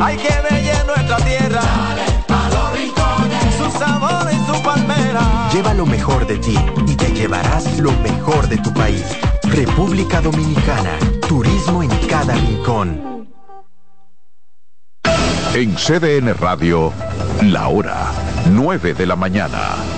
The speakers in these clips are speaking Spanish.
Hay que ver nuestra tierra. Dale pa los rincones. Su sabor y su palmera. Lleva lo mejor de ti y te llevarás lo mejor de tu país. República Dominicana. Turismo en cada rincón. En CDN Radio, la hora 9 de la mañana.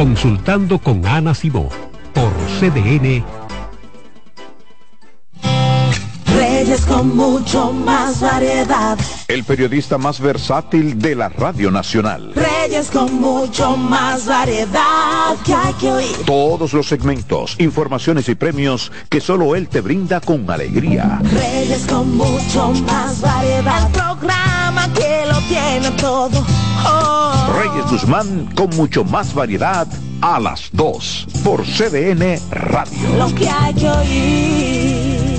Consultando con Ana Simó por CDN. Reyes con mucho más variedad. El periodista más versátil de la Radio Nacional. Reyes con mucho más variedad que hay que oír. Todos los segmentos, informaciones y premios que solo él te brinda con alegría. Reyes con mucho más variedad. El programa que lo tiene todo Reyes Guzmán con mucho más variedad a las 2 por CDN Radio. Lo que hay que oír.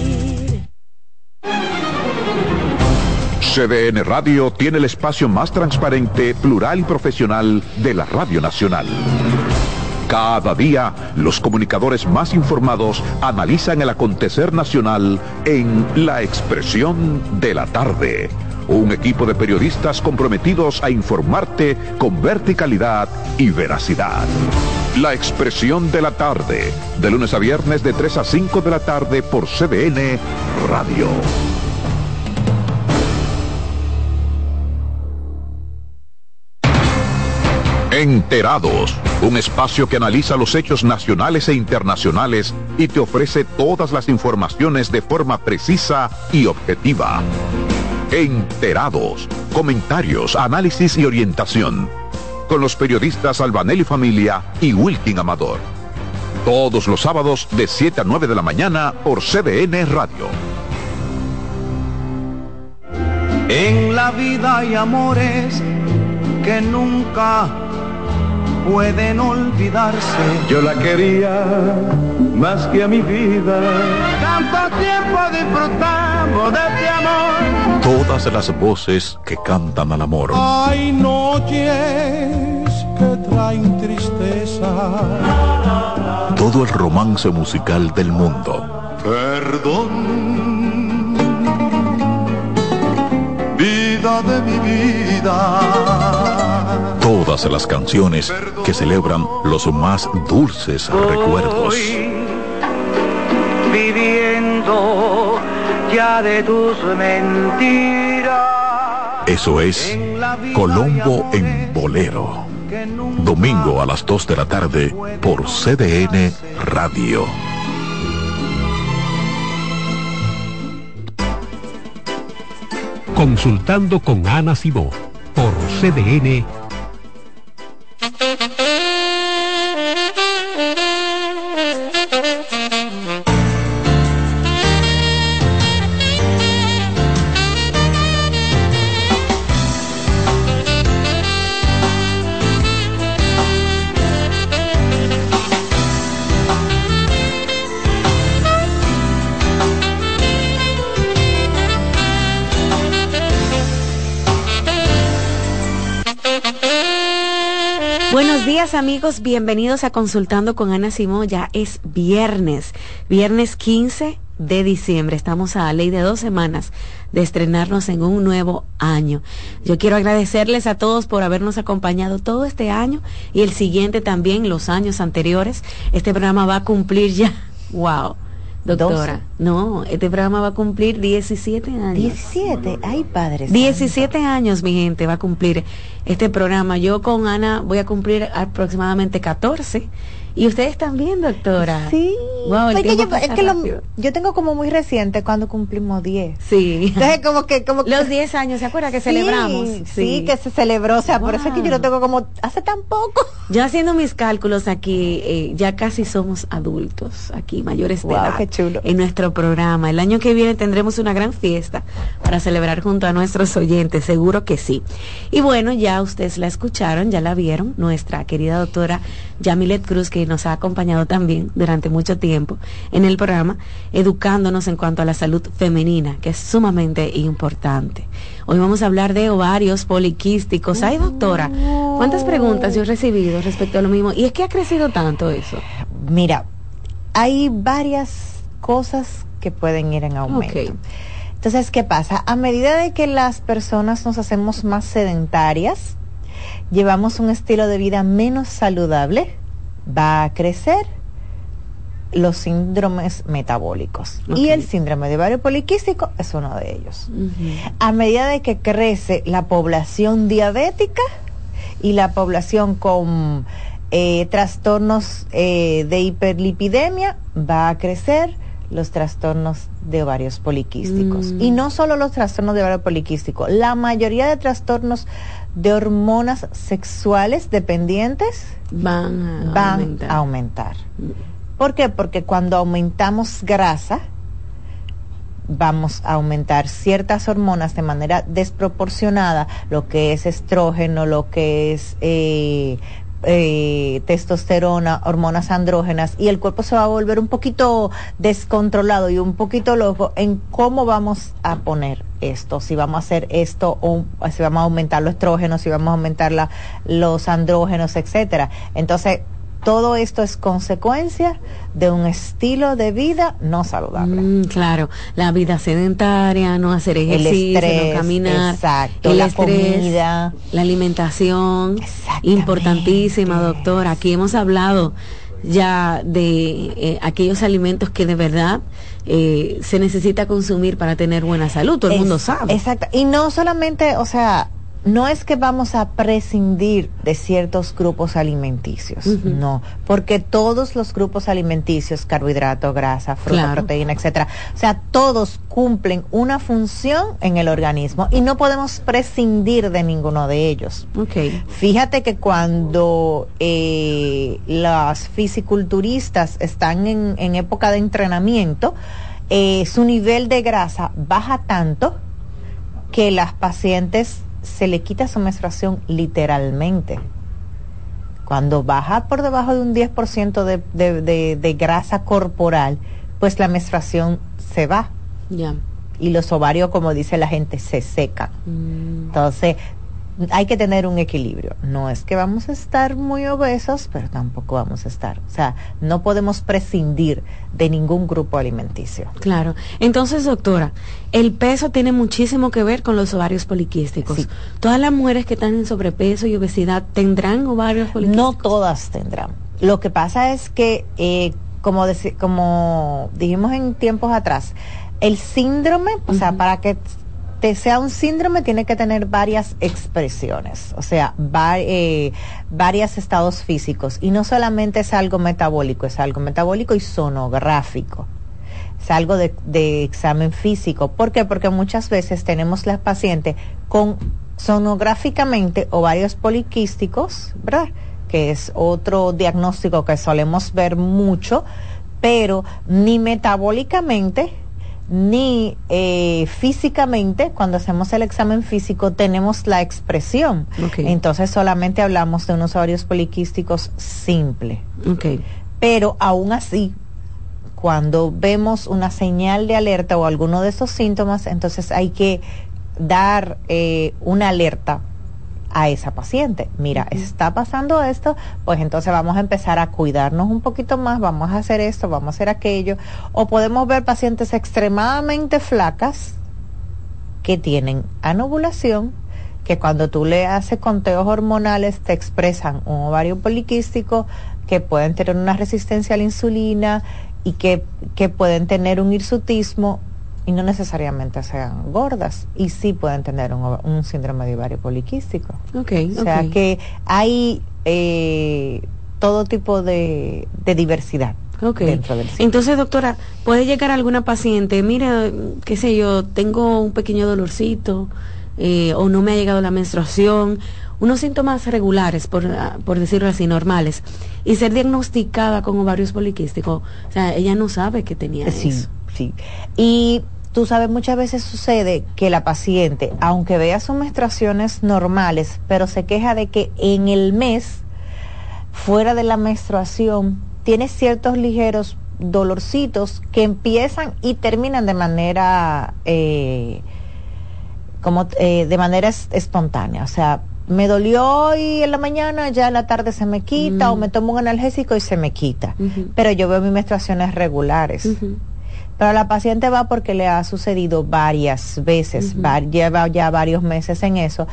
CDN Radio tiene el espacio más transparente, plural y profesional de la Radio Nacional. Cada día, los comunicadores más informados analizan el acontecer nacional en La Expresión de la Tarde un equipo de periodistas comprometidos a informarte con verticalidad y veracidad. La expresión de la tarde, de lunes a viernes de 3 a 5 de la tarde por CDN Radio. Enterados, un espacio que analiza los hechos nacionales e internacionales y te ofrece todas las informaciones de forma precisa y objetiva. Enterados. Comentarios, análisis y orientación. Con los periodistas Albanelli Familia y Wilkin Amador. Todos los sábados de 7 a 9 de la mañana por CDN Radio. En la vida hay amores que nunca pueden olvidarse. Yo la quería más que a mi vida. Tanto tiempo disfrutamos de este amor todas las voces que cantan al amor. Hay noches que traen tristeza. Todo el romance musical del mundo. Perdón, vida de mi vida. Todas las canciones que celebran los más dulces recuerdos. Viviendo ya de tus mentiras. Eso es Colombo en Bolero. Domingo a las 2 de la tarde por CDN Radio. Consultando con Ana Simó por CDN amigos, bienvenidos a Consultando con Ana Simón. Ya es viernes, viernes 15 de diciembre. Estamos a la ley de dos semanas de estrenarnos en un nuevo año. Yo quiero agradecerles a todos por habernos acompañado todo este año y el siguiente también, los años anteriores. Este programa va a cumplir ya, wow, Doctora, no, este programa va a cumplir 17 años. 17, ay padres. 17 años, mi gente, va a cumplir este programa. Yo con Ana voy a cumplir aproximadamente 14 Y ustedes también, doctora. Sí. Wow, el que, yo, es que lo- yo tengo como muy reciente cuando cumplimos 10. Sí. Entonces como que como Los 10 años, ¿se acuerda que Sí, celebramos? Sí, que se celebró, o sea, por eso es que yo lo tengo como hace tan poco. Yo haciendo mis cálculos aquí, eh, ya casi somos adultos, aquí mayores de Wow, edad, qué chulo. en nuestro programa. El año que viene tendremos una gran fiesta para celebrar junto a nuestros oyentes, seguro que sí. Y bueno, ya ustedes la escucharon, ya la vieron, nuestra querida doctora Yamilet Cruz, que nos ha acompañado también durante mucho tiempo en el programa, educándonos en cuanto a la salud femenina, que es sumamente importante. Hoy vamos a hablar de ovarios poliquísticos. Ay, doctora, ¿cuántas preguntas yo he recibido respecto a lo mismo? ¿Y es que ha crecido tanto eso? Mira, hay varias cosas que pueden ir en aumento. Ok. Entonces, ¿qué pasa? A medida de que las personas nos hacemos más sedentarias, llevamos un estilo de vida menos saludable, va a crecer los síndromes metabólicos. Y el síndrome de ovario poliquístico es uno de ellos. A medida de que crece la población diabética y la población con eh, trastornos eh, de hiperlipidemia, va a crecer los trastornos de ovarios poliquísticos. Mm. Y no solo los trastornos de ovario poliquístico, la mayoría de trastornos de hormonas sexuales dependientes Van a van aumentar. a aumentar. ¿Por qué? Porque cuando aumentamos grasa, vamos a aumentar ciertas hormonas de manera desproporcionada, lo que es estrógeno, lo que es eh, eh, testosterona, hormonas andrógenas, y el cuerpo se va a volver un poquito descontrolado y un poquito loco en cómo vamos a poner esto, si vamos a hacer esto o si vamos a aumentar los estrógenos, si vamos a aumentar la- los andrógenos, etcétera. Entonces, todo esto es consecuencia de un estilo de vida no saludable. Mm, claro, la vida sedentaria, no hacer El ejercicio, estrés, no caminar, exacto, el la estrés, comida. la alimentación, importantísima, doctora. Aquí hemos hablado ya de eh, aquellos alimentos que de verdad eh, se necesita consumir para tener buena salud. Todo el Es- mundo sabe. Exacto. Y no solamente, o sea, no es que vamos a prescindir de ciertos grupos alimenticios, no, porque todos los grupos alimenticios, carbohidrato, grasa, fruta, Claro. proteína, etcétera, o sea, todos cumplen una función en el organismo y no podemos prescindir de ninguno de ellos. Ok. Fíjate que cuando eh, las fisiculturistas están en, en época de entrenamiento, eh, su nivel de grasa baja tanto que las pacientes se le quita su menstruación literalmente. Cuando baja por debajo de un 10% de, de, de, de grasa corporal, pues la menstruación se va Ya. y los ovarios, como dice la gente, se secan. Mm, Entonces, hay que tener un equilibrio. No es que vamos a estar muy obesos, pero tampoco vamos a estar. O sea, no podemos prescindir de ningún grupo alimenticio. Claro. Entonces, doctora, el peso tiene muchísimo que ver con los ovarios poliquísticos. Sí. Todas las mujeres que están en sobrepeso y obesidad tendrán ovarios poliquísticos. No todas tendrán. Lo que pasa es que, eh, como, como dijimos en tiempos atrás, el síndrome, o sea, para que sea un síndrome tiene que tener varias expresiones, o sea, va- eh, varios estados físicos. Y no solamente es algo metabólico, es algo metabólico y sonográfico. Es algo de, de examen físico. ¿Por qué? Porque muchas veces tenemos las pacientes con sonográficamente ovarios poliquísticos, ¿verdad? Que es otro diagnóstico que solemos ver mucho, pero ni metabólicamente ni eh, físicamente, cuando hacemos el examen físico, tenemos la expresión. Entonces solamente hablamos de unos ovarios poliquísticos simple. Pero aún así, cuando vemos una señal de alerta o alguno de esos síntomas, entonces hay que dar eh, una alerta a esa paciente. Mira, está pasando esto, pues entonces vamos a empezar a cuidarnos un poquito más, vamos a hacer esto, vamos a hacer aquello. O podemos ver pacientes extremadamente flacas que tienen anovulación, que cuando tú le haces conteos hormonales te expresan un ovario poliquístico, que pueden tener una resistencia a la insulina y que, que pueden tener un hirsutismo y no necesariamente sean gordas y sí pueden tener un, un síndrome de ovario poliquístico. Ok. O sea que hay eh, todo tipo de, de diversidad. Ok. Dentro del. Entonces, doctora, puede llegar alguna paciente, mira, qué sé yo, tengo un pequeño dolorcito eh, o no me ha llegado la menstruación, unos síntomas regulares, por, ah, por decirlo así, normales, y ser diagnosticada con ovarios poliquísticos. O sea, ella no sabe que tenía Sí, eso. sí. Y tú sabes, muchas veces sucede que la paciente, aunque vea sus menstruaciones normales, pero se queja de que en el mes, fuera de la menstruación, tiene ciertos ligeros dolorcitos que empiezan y terminan de manera eh, como eh, de manera es- espontánea, o sea, me dolió hoy en la mañana, ya en la tarde se me quita, o me tomo un analgésico y se me quita. Pero yo veo mis menstruaciones regulares. Pero la paciente va porque le ha sucedido varias veces, va- lleva ya varios meses en eso.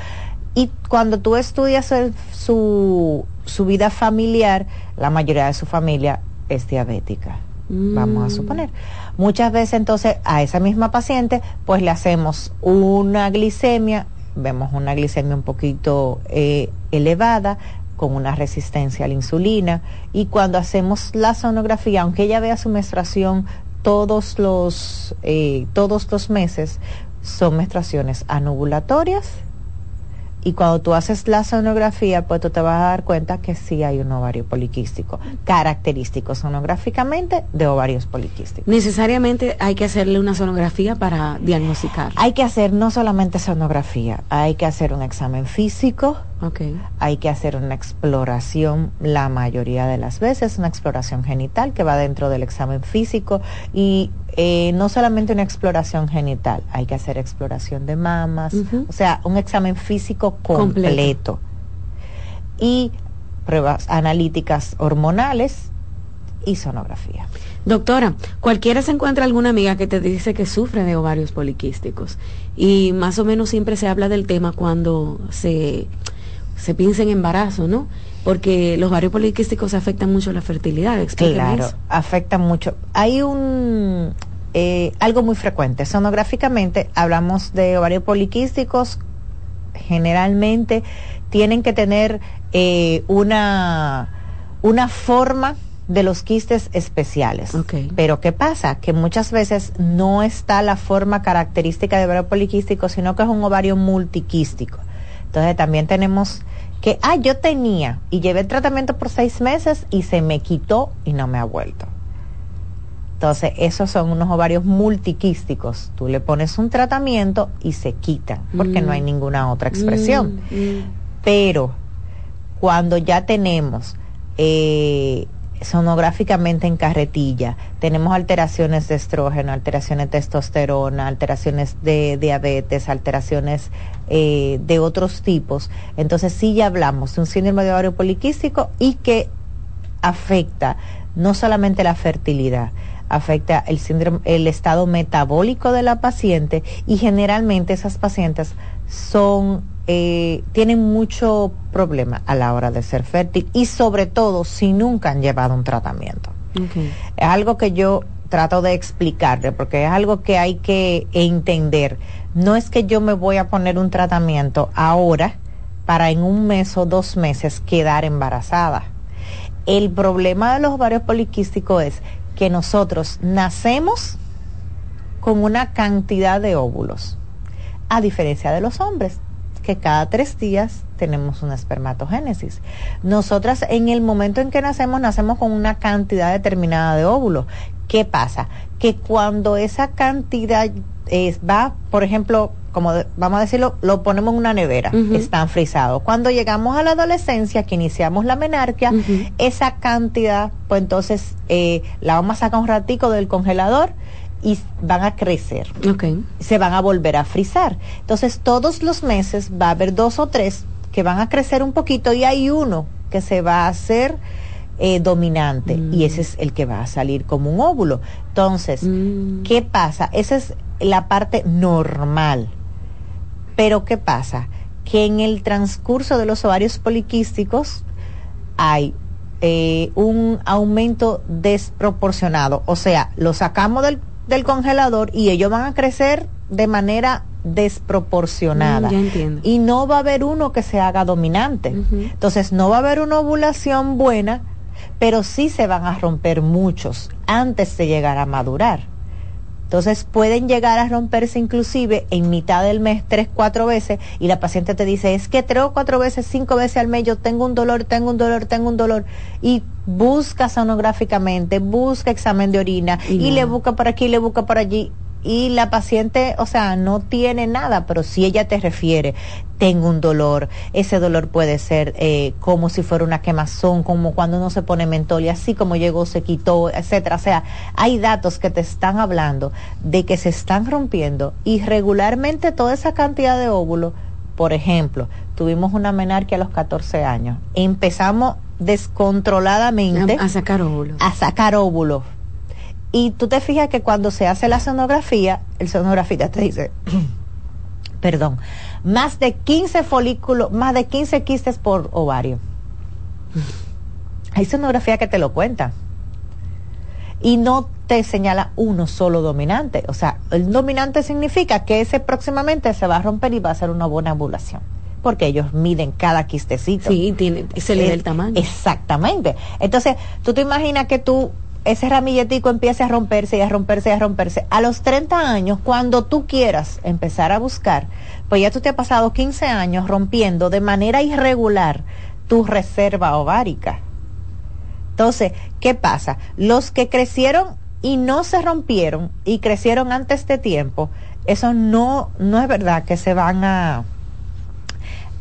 Y cuando tú estudias el- su, su vida familiar, la mayoría de su familia es diabética, vamos a Mm. suponer. Muchas veces entonces a esa misma paciente pues le hacemos una glicemia, vemos una glicemia un poquito eh, elevada, con una resistencia a la insulina y cuando hacemos la sonografía, aunque ella vea su menstruación todos los eh, todos los meses, son menstruaciones anovulatorias y cuando tú haces la sonografía, pues tú te vas a dar cuenta que sí hay un ovario poliquístico, característico sonográficamente de ovarios poliquísticos. Necesariamente hay que hacerle una sonografía para diagnosticar. Hay que hacer no solamente sonografía, hay que hacer un examen físico, Ok. hay que hacer una exploración la mayoría de las veces, una exploración genital que va dentro del examen físico y eh, no solamente una exploración genital, hay que hacer exploración de mamas, o sea, un examen físico completo. Completo. Y pruebas analíticas hormonales y sonografía. Doctora, cualquiera se encuentra alguna amiga que te dice que sufre de ovarios poliquísticos y más o menos siempre se habla del tema cuando se, se piensa en embarazo, ¿no? Porque los ovarios poliquísticos afectan mucho la fertilidad. Claro, eso. afecta mucho. Hay un eh, algo muy frecuente. Sonográficamente hablamos de ovarios poliquísticos. Generalmente tienen que tener eh, una una forma de los quistes especiales. Pero ¿qué pasa? Que muchas veces no está la forma característica de ovario poliquístico, sino que es un ovario multiquístico. Entonces también tenemos que, ah, yo tenía y llevé el tratamiento por seis meses y se me quitó y no me ha vuelto. Entonces, esos son unos ovarios multiquísticos. Tú le pones un tratamiento y se quitan, porque Mm. no hay ninguna otra expresión. Mm, mm. Pero cuando ya tenemos eh, sonográficamente en carretilla, tenemos alteraciones de estrógeno, alteraciones de testosterona, alteraciones de diabetes, alteraciones eh, de otros tipos, entonces sí ya hablamos de un síndrome de ovario poliquístico y que afecta no solamente la fertilidad, afecta el síndrome, el estado metabólico de la paciente y generalmente esas pacientes son eh, tienen mucho problema a la hora de ser fértil y sobre todo si nunca han llevado un tratamiento. Es algo que yo trato de explicarle porque es algo que hay que entender. No es que yo me voy a poner un tratamiento ahora para en un mes o dos meses quedar embarazada. El problema de los ovarios poliquísticos es que nosotros nacemos con una cantidad de óvulos, a diferencia de los hombres, que cada tres días tenemos una espermatogénesis. Nosotras en el momento en que nacemos, nacemos con una cantidad determinada de óvulos. ¿Qué pasa? Que cuando esa cantidad es, va, por ejemplo, como de- vamos a decirlo, lo ponemos en una nevera, están frisados. Cuando llegamos a la adolescencia, que iniciamos la menarquia, esa cantidad, pues entonces eh, la vamos a sacar un ratico del congelador y van a crecer se van a volver a frizar. Entonces, todos los meses va a haber dos o tres que van a crecer un poquito y hay uno que se va a hacer eh, dominante Mm. y ese es el que va a salir como un óvulo. Entonces, Mm. ¿qué pasa? Esa es la parte normal. Pero ¿qué pasa? Que en el transcurso de los ovarios poliquísticos hay eh, un aumento desproporcionado. O sea, lo sacamos del, del congelador y ellos van a crecer de manera desproporcionada. Mm. Y no va a haber uno que se haga dominante. Entonces, no va a haber una ovulación buena pero sí se van a romper muchos antes de llegar a madurar. Entonces pueden llegar a romperse inclusive en mitad del mes tres, cuatro veces y la paciente te dice, es que tres o cuatro veces, cinco veces al mes yo tengo un dolor, tengo un dolor, tengo un dolor y busca sonográficamente, busca examen de orina y, y le busca por aquí, le busca por allí y la paciente, o sea, no tiene nada, pero si ella te refiere, tengo un dolor, ese dolor puede ser eh, como si fuera una quemazón, como cuando uno se pone mentol y así como llegó, se quitó, etcétera. O sea, hay datos que te están hablando de que se están rompiendo y regularmente toda esa cantidad de óvulos, por ejemplo, tuvimos una menarquia a los 14 años, empezamos descontroladamente a, a sacar óvulos. A sacar óvulos y tú te fijas que cuando se hace la sonografía, el sonografista te dice, perdón, más de 15 folículos, más de 15 quistes por ovario. Hay sonografía que te lo cuenta. Y no te señala uno solo dominante. O sea, el dominante significa que ese próximamente se va a romper y va a ser una buena ovulación. Porque ellos miden cada quistecito. Sí, tiene, se le da el tamaño. Exactamente. Entonces, tú te imaginas que tú ese ramilletico empiece a romperse y a romperse y a romperse. A los 30 años, cuando tú quieras empezar a buscar, pues ya tú te has pasado 15 años rompiendo de manera irregular tu reserva ovárica. Entonces, ¿qué pasa? Los que crecieron y no se rompieron y crecieron antes de tiempo, eso no, no es verdad que se van a,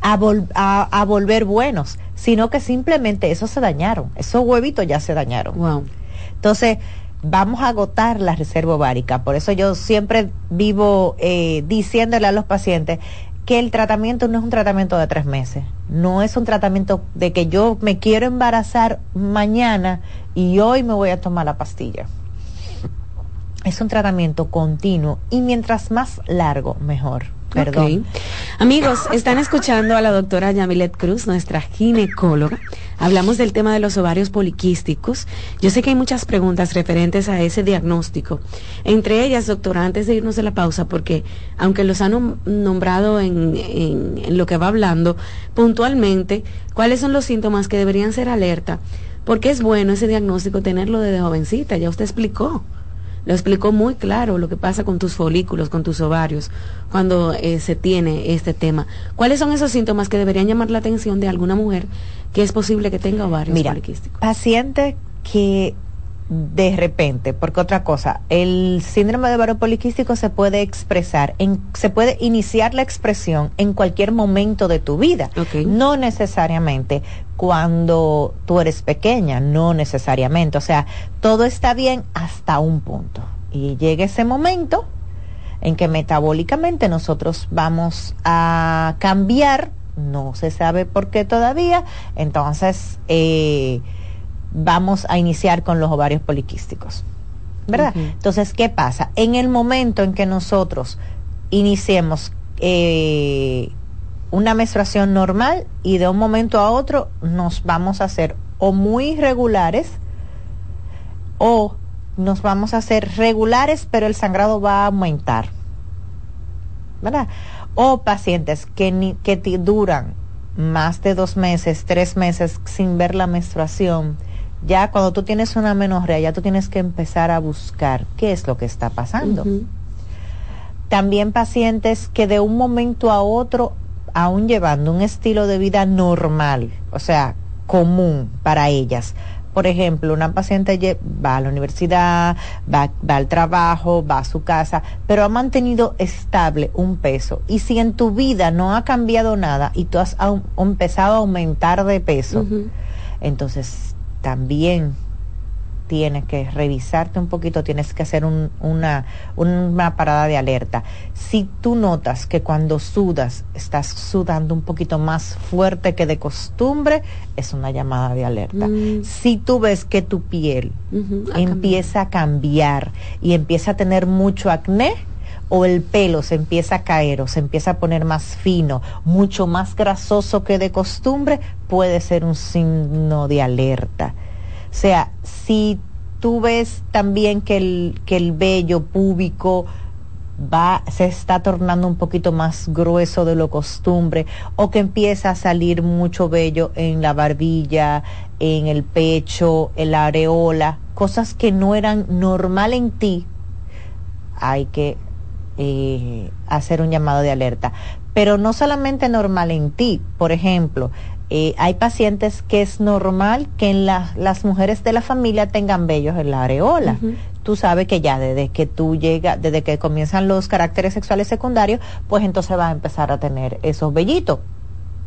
a, a volver buenos, sino que simplemente eso se dañaron, esos huevitos ya se dañaron. Wow. Entonces, vamos a agotar la reserva ovárica. Por eso yo siempre vivo eh, diciéndole a los pacientes que el tratamiento no es un tratamiento de tres meses, no es un tratamiento de que yo me quiero embarazar mañana y hoy me voy a tomar la pastilla. Es un tratamiento continuo y mientras más largo, mejor. Perdón. Amigos, están escuchando a la doctora Yamilet Cruz, nuestra ginecóloga. Hablamos del tema de los ovarios poliquísticos. Yo sé que hay muchas preguntas referentes a ese diagnóstico. Entre ellas, doctora, antes de irnos de la pausa, porque aunque los han nombrado en, en, en lo que va hablando, puntualmente, ¿cuáles son los síntomas que deberían ser alerta? Porque es bueno ese diagnóstico tenerlo desde jovencita, ya usted explicó lo explicó muy claro lo que pasa con tus folículos, con tus ovarios, cuando eh, se tiene este tema. ¿Cuáles son esos síntomas que deberían llamar la atención de alguna mujer que es posible que tenga ovarios Mira, poliquísticos? Paciente que de repente, porque otra cosa, el síndrome de ovario poliquístico se puede expresar, en, se puede iniciar la expresión en cualquier momento de tu vida, okay. no necesariamente cuando tú eres pequeña, no necesariamente, o sea, todo está bien hasta un punto. Y llega ese momento en que metabólicamente nosotros vamos a cambiar, no se sabe por qué todavía, entonces eh, vamos a iniciar con los ovarios poliquísticos. ¿Verdad? Uh -huh. Entonces, ¿qué pasa? En el momento en que nosotros iniciemos eh, una menstruación normal y de un momento a otro nos vamos a hacer o muy irregulares o nos vamos a hacer regulares, pero el sangrado va a aumentar. ¿Verdad? O pacientes que, ni, que duran más de dos meses, tres meses sin ver la menstruación ya cuando tú tienes una menorrea, ya tú tienes que empezar a buscar qué es lo que está pasando. Uh -huh. También pacientes que de un momento a otro, aún llevando un estilo de vida normal, o sea, común para ellas. Por ejemplo, una paciente va a la universidad, va, va, al trabajo, va a su casa, pero ha mantenido estable un peso. Y si en tu vida no ha cambiado nada y tú has empezado a aumentar de peso, uh -huh. entonces también tienes que revisarte un poquito, tienes que hacer un, una, una parada de alerta. Si tú notas que cuando sudas estás sudando un poquito más fuerte que de costumbre, es una llamada de alerta. Mm. Si tú ves que tu piel uh -huh, a empieza cambiar. a cambiar y empieza a tener mucho acné, o el pelo se empieza a caer o se empieza a poner más fino, mucho más grasoso que de costumbre, puede ser un signo de alerta. O sea, si tú ves también que el, que el vello púbico va, se está tornando un poquito más grueso de lo costumbre, o que empieza a salir mucho vello en la barbilla, en el pecho, en la areola, cosas que no eran normal en ti, hay que eh, hacer un llamado de alerta. Pero no solamente normal en ti, por ejemplo, eh, hay pacientes que es normal que en las mujeres de la familia tengan vellos en la areola. Tú sabes que ya desde que tú llegas, desde que comienzan los caracteres sexuales secundarios, pues entonces va a empezar a tener esos vellitos.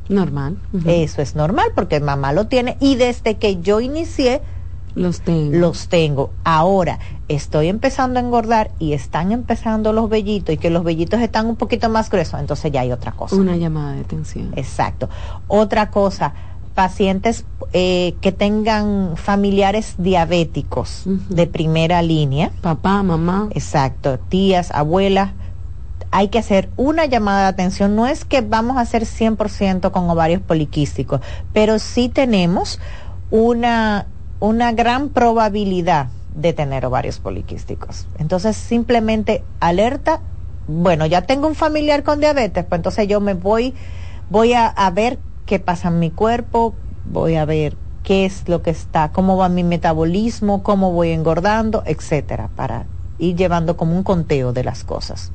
Normal. Eso es normal porque mamá lo tiene y desde que yo inicié, los tengo. Los tengo. Ahora, estoy empezando a engordar y están empezando los vellitos y que los vellitos están un poquito más gruesos, entonces ya hay otra cosa. Una llamada de atención. Exacto. Otra cosa, pacientes eh, que tengan familiares diabéticos de primera línea. Papá, mamá. Exacto. Tías, abuelas. Hay que hacer una llamada de atención. No es que vamos a hacer 100% con ovarios poliquísticos, pero sí tenemos una una gran probabilidad de tener ovarios poliquísticos. Entonces, simplemente alerta, bueno, ya tengo un familiar con diabetes, pues entonces yo me voy, voy a, ver qué pasa en mi cuerpo, voy a ver qué es lo que está, cómo va mi metabolismo, cómo voy engordando, etcétera, para ir llevando como un conteo de las cosas.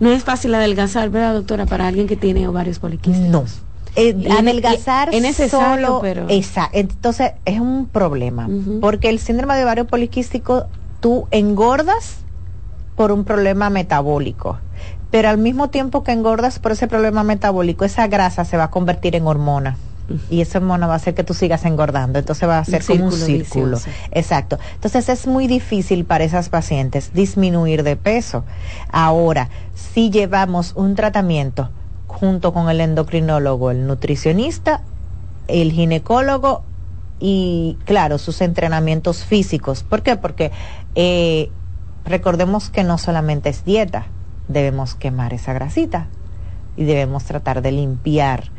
No es fácil adelgazar, ¿verdad, doctora, para alguien que tiene ovarios poliquísticos? No eh, adelgazar es solo, pero... esa, entonces es un problema, porque el síndrome de ovario poliquístico tú engordas por un problema metabólico, pero al mismo tiempo que engordas por ese problema metabólico, esa grasa se va a convertir en hormona. Y esa hormona va a hacer que tú sigas engordando, entonces va a ser como un círculo. Exacto. Entonces es muy difícil para esas pacientes disminuir de peso. Ahora, si llevamos un tratamiento junto con el endocrinólogo, el nutricionista, el ginecólogo y, claro, sus entrenamientos físicos. ¿Por qué? Porque eh, recordemos que no solamente es dieta, debemos quemar esa grasita y debemos tratar de limpiar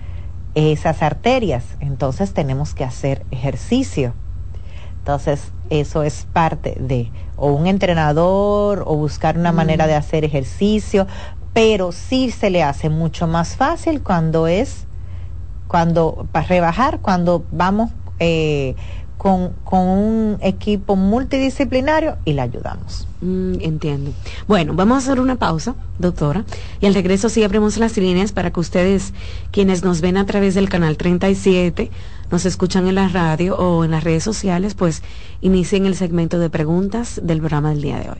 esas arterias. Entonces tenemos que hacer ejercicio. Entonces, eso es parte de o un entrenador o buscar una manera de hacer ejercicio, pero sí se le hace mucho más fácil cuando es, cuando, para rebajar, cuando vamos eh, con, un equipo multidisciplinario y le ayudamos. Mm, entiendo. Bueno, vamos a hacer una pausa, doctora, y al regreso sí abrimos las líneas para que ustedes, quienes nos ven a través del canal 37, nos escuchan en la radio o en las redes sociales, pues inicien el segmento de preguntas del programa del día de hoy.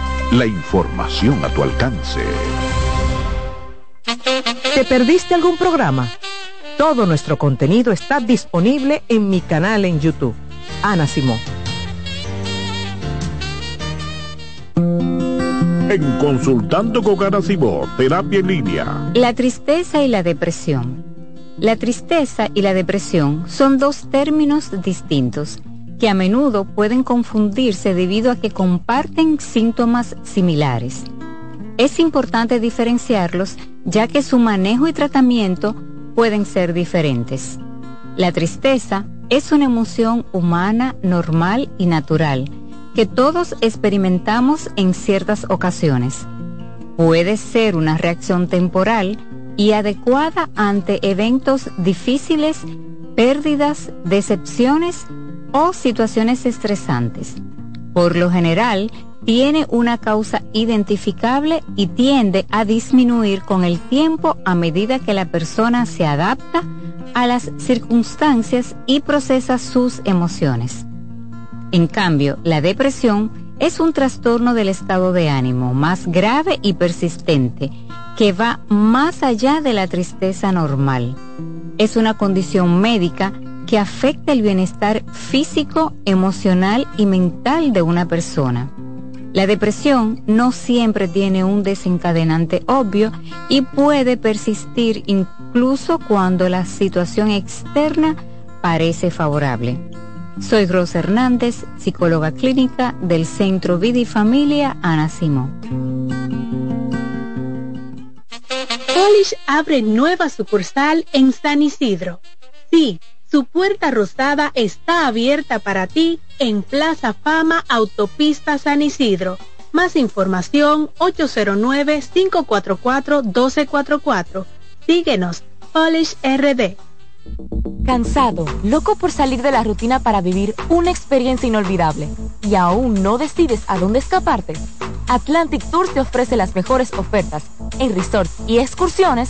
la información a tu alcance. ¿Te perdiste algún programa? Todo nuestro contenido está disponible en mi canal en YouTube. Ana Simón. En Consultando con Ana Simón, terapia en línea. La tristeza y la depresión. La tristeza y la depresión son dos términos distintos que a menudo pueden confundirse debido a que comparten síntomas similares. Es importante diferenciarlos ya que su manejo y tratamiento pueden ser diferentes. La tristeza es una emoción humana normal y natural que todos experimentamos en ciertas ocasiones. Puede ser una reacción temporal y adecuada ante eventos difíciles, pérdidas, decepciones o situaciones estresantes. Por lo general, tiene una causa identificable y tiende a disminuir con el tiempo a medida que la persona se adapta a las circunstancias y procesa sus emociones. En cambio, la depresión es un trastorno del estado de ánimo más grave y persistente que va más allá de la tristeza normal. Es una condición médica que afecta el bienestar físico, emocional y mental de una persona. La depresión no siempre tiene un desencadenante obvio y puede persistir incluso cuando la situación externa parece favorable. Soy Rosa Hernández, psicóloga clínica del Centro Vida y Familia Ana Simón. Polish abre nueva sucursal en San Isidro. Sí, su puerta rosada está abierta para ti en Plaza Fama Autopista San Isidro. Más información 809-544-1244. Síguenos, Polish RD. Cansado, loco por salir de la rutina para vivir una experiencia inolvidable y aún no decides a dónde escaparte. Atlantic Tours te ofrece las mejores ofertas en resorts y excursiones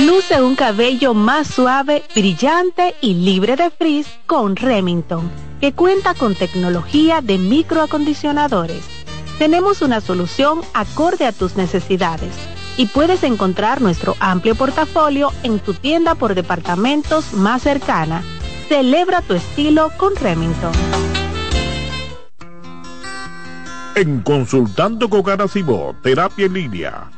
Luce un cabello más suave, brillante y libre de frizz con Remington, que cuenta con tecnología de microacondicionadores. Tenemos una solución acorde a tus necesidades y puedes encontrar nuestro amplio portafolio en tu tienda por departamentos más cercana. Celebra tu estilo con Remington. En Consultando con Terapia en Línea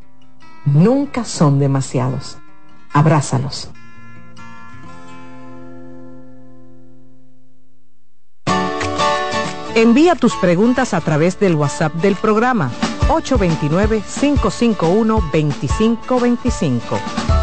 nunca son demasiados. Abrázalos. Envía tus preguntas a través del WhatsApp del programa 829-551-2525.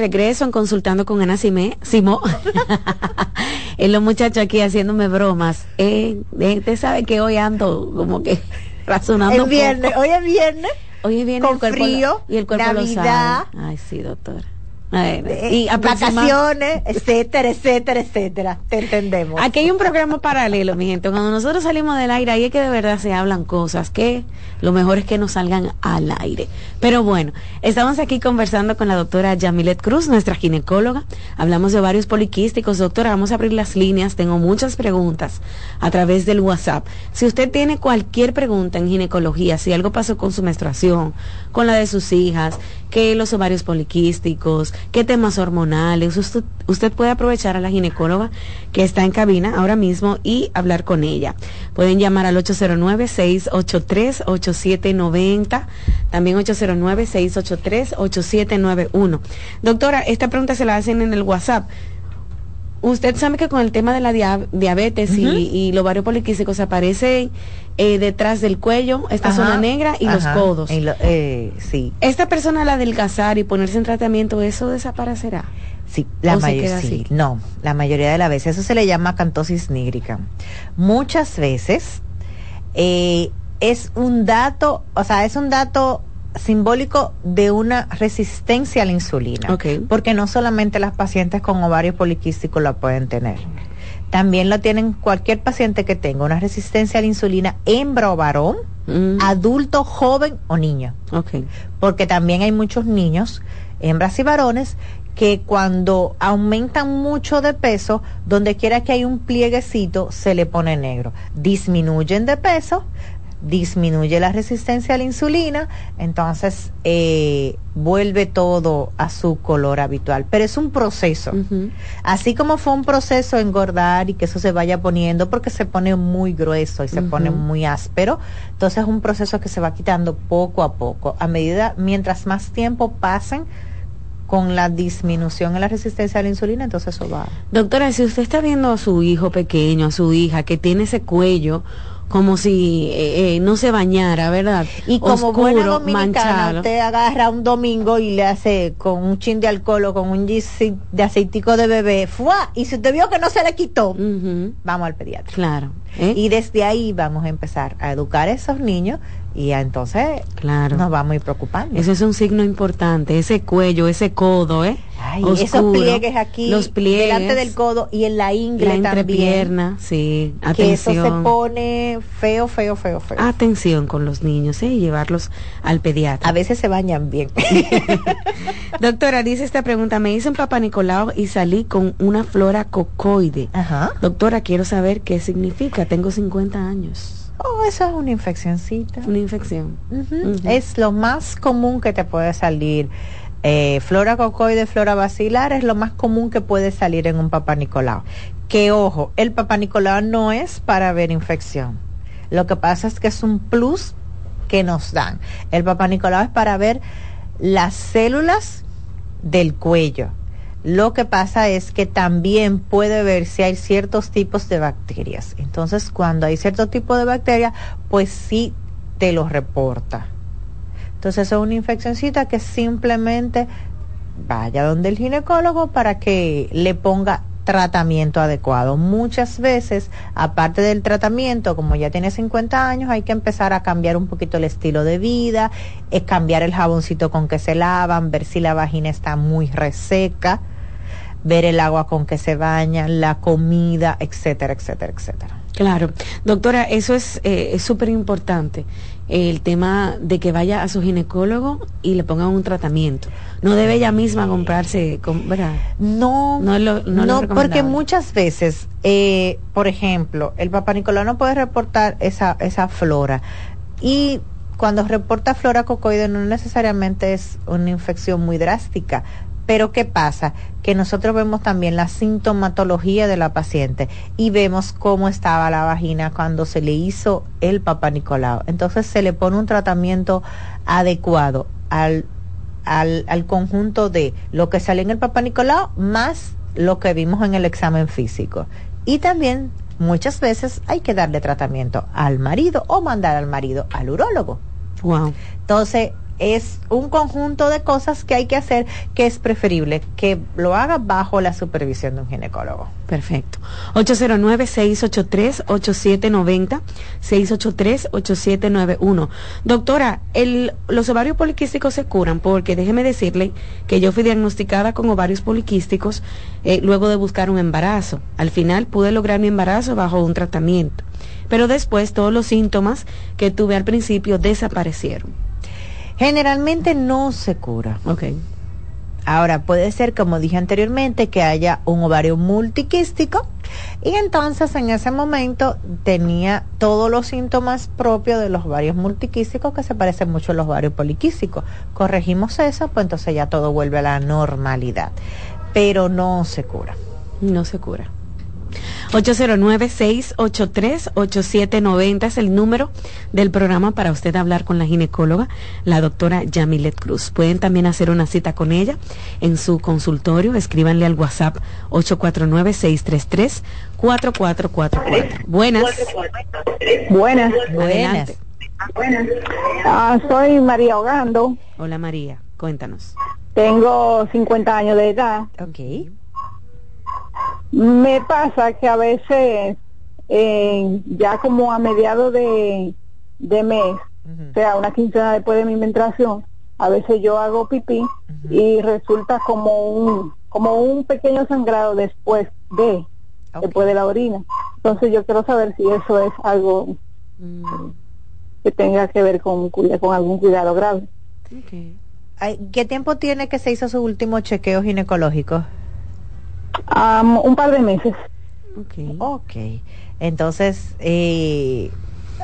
Regreso en consultando con Ana Simé, Simó. en los muchachos aquí haciéndome bromas. Eh, eh, usted sabe que hoy ando como que razonando. viernes, hoy es viernes. Hoy es viernes. Con frío, y el cuerpo Navidad. Ay, sí, doctora. Eh, y vacaciones, etcétera, etcétera, etcétera. Te entendemos. Aquí hay un programa paralelo, mi gente. Cuando nosotros salimos del aire, ahí es que de verdad se hablan cosas que lo mejor es que no salgan al aire. Pero bueno, estamos aquí conversando con la doctora Yamilet Cruz, nuestra ginecóloga. Hablamos de varios poliquísticos. Doctora, vamos a abrir las líneas. Tengo muchas preguntas a través del WhatsApp. Si usted tiene cualquier pregunta en ginecología, si algo pasó con su menstruación, con la de sus hijas, que los ovarios poliquísticos, qué temas hormonales. Usted, usted puede aprovechar a la ginecóloga que está en cabina ahora mismo y hablar con ella. Pueden llamar al 809-683-8790, también 809-683-8791. Doctora, esta pregunta se la hacen en el WhatsApp. Usted sabe que con el tema de la diabetes y, y, los varios poliquísticos aparece eh, detrás del cuello, esta zona negra y los codos. Eh, sí. Esta persona al adelgazar y ponerse en tratamiento, ¿eso desaparecerá? Sí, la mayoría, sí, no, la mayoría de las veces. Eso se le llama cantosis nígrica. Muchas veces eh, es un dato, o sea, es un dato simbólico de una resistencia a la insulina. Porque no solamente las pacientes con ovario poliquístico la pueden tener. También lo tienen cualquier paciente que tenga una resistencia a la insulina, hembra o varón, mm. adulto, joven o niño. Porque también hay muchos niños, hembras y varones, que cuando aumentan mucho de peso, donde quiera que hay un plieguecito, se le pone negro. Disminuyen de peso, disminuye la resistencia a la insulina, entonces eh, vuelve todo a su color habitual. Pero es un proceso. Así como fue un proceso engordar y que eso se vaya poniendo porque se pone muy grueso y se pone muy áspero, entonces es un proceso que se va quitando poco a poco. A medida, mientras más tiempo pasen, con la disminución en la resistencia a la insulina, entonces eso va. Doctora, si usted está viendo a su hijo pequeño, a su hija, que tiene ese cuello como si eh, eh, no se bañara, ¿verdad? Y como buena dominicana, usted agarra un domingo y le hace con un chin de alcohol o con un gis de aceitico de bebé, ¡fua! Y si usted vio que no se le quitó, vamos al pediatra. Claro. ¿eh? Y desde ahí vamos a empezar a educar a esos niños y entonces claro. nos va muy preocupando. Eso es un signo importante, ese cuello, ese codo, ¿eh? Ay, esos pliegues aquí, los pliegues, delante del codo y en la ingle la también. sí, atención. Que eso se pone feo, feo, feo, feo. Atención con los niños, ¿eh? Y llevarlos al pediatra. A veces se bañan bien. Doctora, dice esta pregunta, me hice un papá Nicolau y salí con una flora cocoide. Ajá. Doctora, quiero saber qué significa, tengo 50 años. Oh, eso es una infeccióncita. Una infección. Es lo más común que te puede salir. Eh, flora cocoide, flora bacilar es lo más común que puede salir en un papá Nicolau. Que ojo, el papá Nicolau no es para ver infección. Lo que pasa es que es un plus que nos dan. El papá Nicolau es para ver las células del cuello lo que pasa es que también puede ver si hay ciertos tipos de bacterias. Entonces, cuando hay cierto tipo de bacteria, pues sí te lo reporta. Entonces, es una infeccióncita que simplemente vaya donde el ginecólogo para que le ponga tratamiento adecuado. Muchas veces, aparte del tratamiento, como ya tiene 50 años, hay que empezar a cambiar un poquito el estilo de vida, es cambiar el jaboncito con que se lavan, ver si la vagina está muy reseca ver el agua con que se bañan, la comida, etcétera, etcétera, etcétera. Claro, doctora, eso es eh, súper importante, el tema de que vaya a su ginecólogo y le pongan un tratamiento. No debe ella misma comprarse, ¿verdad? No, no, lo, no, porque muchas veces, eh, por ejemplo, el papá Nicolás no puede reportar esa, esa flora y cuando reporta flora cocoide no necesariamente es una infección muy drástica, pero ¿qué pasa? Que nosotros vemos también la sintomatología de la paciente y vemos cómo estaba la vagina cuando se le hizo el papá Nicolau. Entonces se le pone un tratamiento adecuado al, al, al conjunto de lo que sale en el papá Nicolau más lo que vimos en el examen físico. Y también muchas veces hay que darle tratamiento al marido o mandar al marido al urólogo. Wow. Entonces, es un conjunto de cosas que hay que hacer que es preferible que lo haga bajo la supervisión de un ginecólogo. Perfecto. 809-683-8790, 683-8791. Doctora, los ovarios poliquísticos se curan porque déjeme decirle que yo fui diagnosticada con ovarios poliquísticos eh, luego de buscar un embarazo. Al final pude lograr mi embarazo bajo un tratamiento, pero después todos los síntomas que tuve al principio desaparecieron. Generalmente no se cura. Ok. Ahora, puede ser, como dije anteriormente, que haya un ovario multiquístico y entonces en ese momento tenía todos los síntomas propios de los ovarios multiquísticos que se parecen mucho a los ovarios poliquísticos. Corregimos eso, pues entonces ya todo vuelve a la normalidad. Pero no se cura. No se cura. 809-683-8790 es el número del programa para usted hablar con la ginecóloga, la doctora Yamilet Cruz. Pueden también hacer una cita con ella en su consultorio. Escríbanle al WhatsApp 849-633-4444. Buenas. Buenas. Buenas. Ah, soy María Ogando. Hola María, cuéntanos. Tengo 50 años de edad. Ok. Me pasa que a veces, eh, ya como a mediados de, de mes, o sea, una quincena después de mi menstruación, a veces yo hago pipí y resulta como un como un pequeño sangrado después de después de la orina. Entonces yo quiero saber si eso es algo que tenga que ver con, con algún cuidado grave. ¿Qué tiempo tiene que se hizo su último chequeo ginecológico? Am, un par de meses. Ok. Entonces, eh,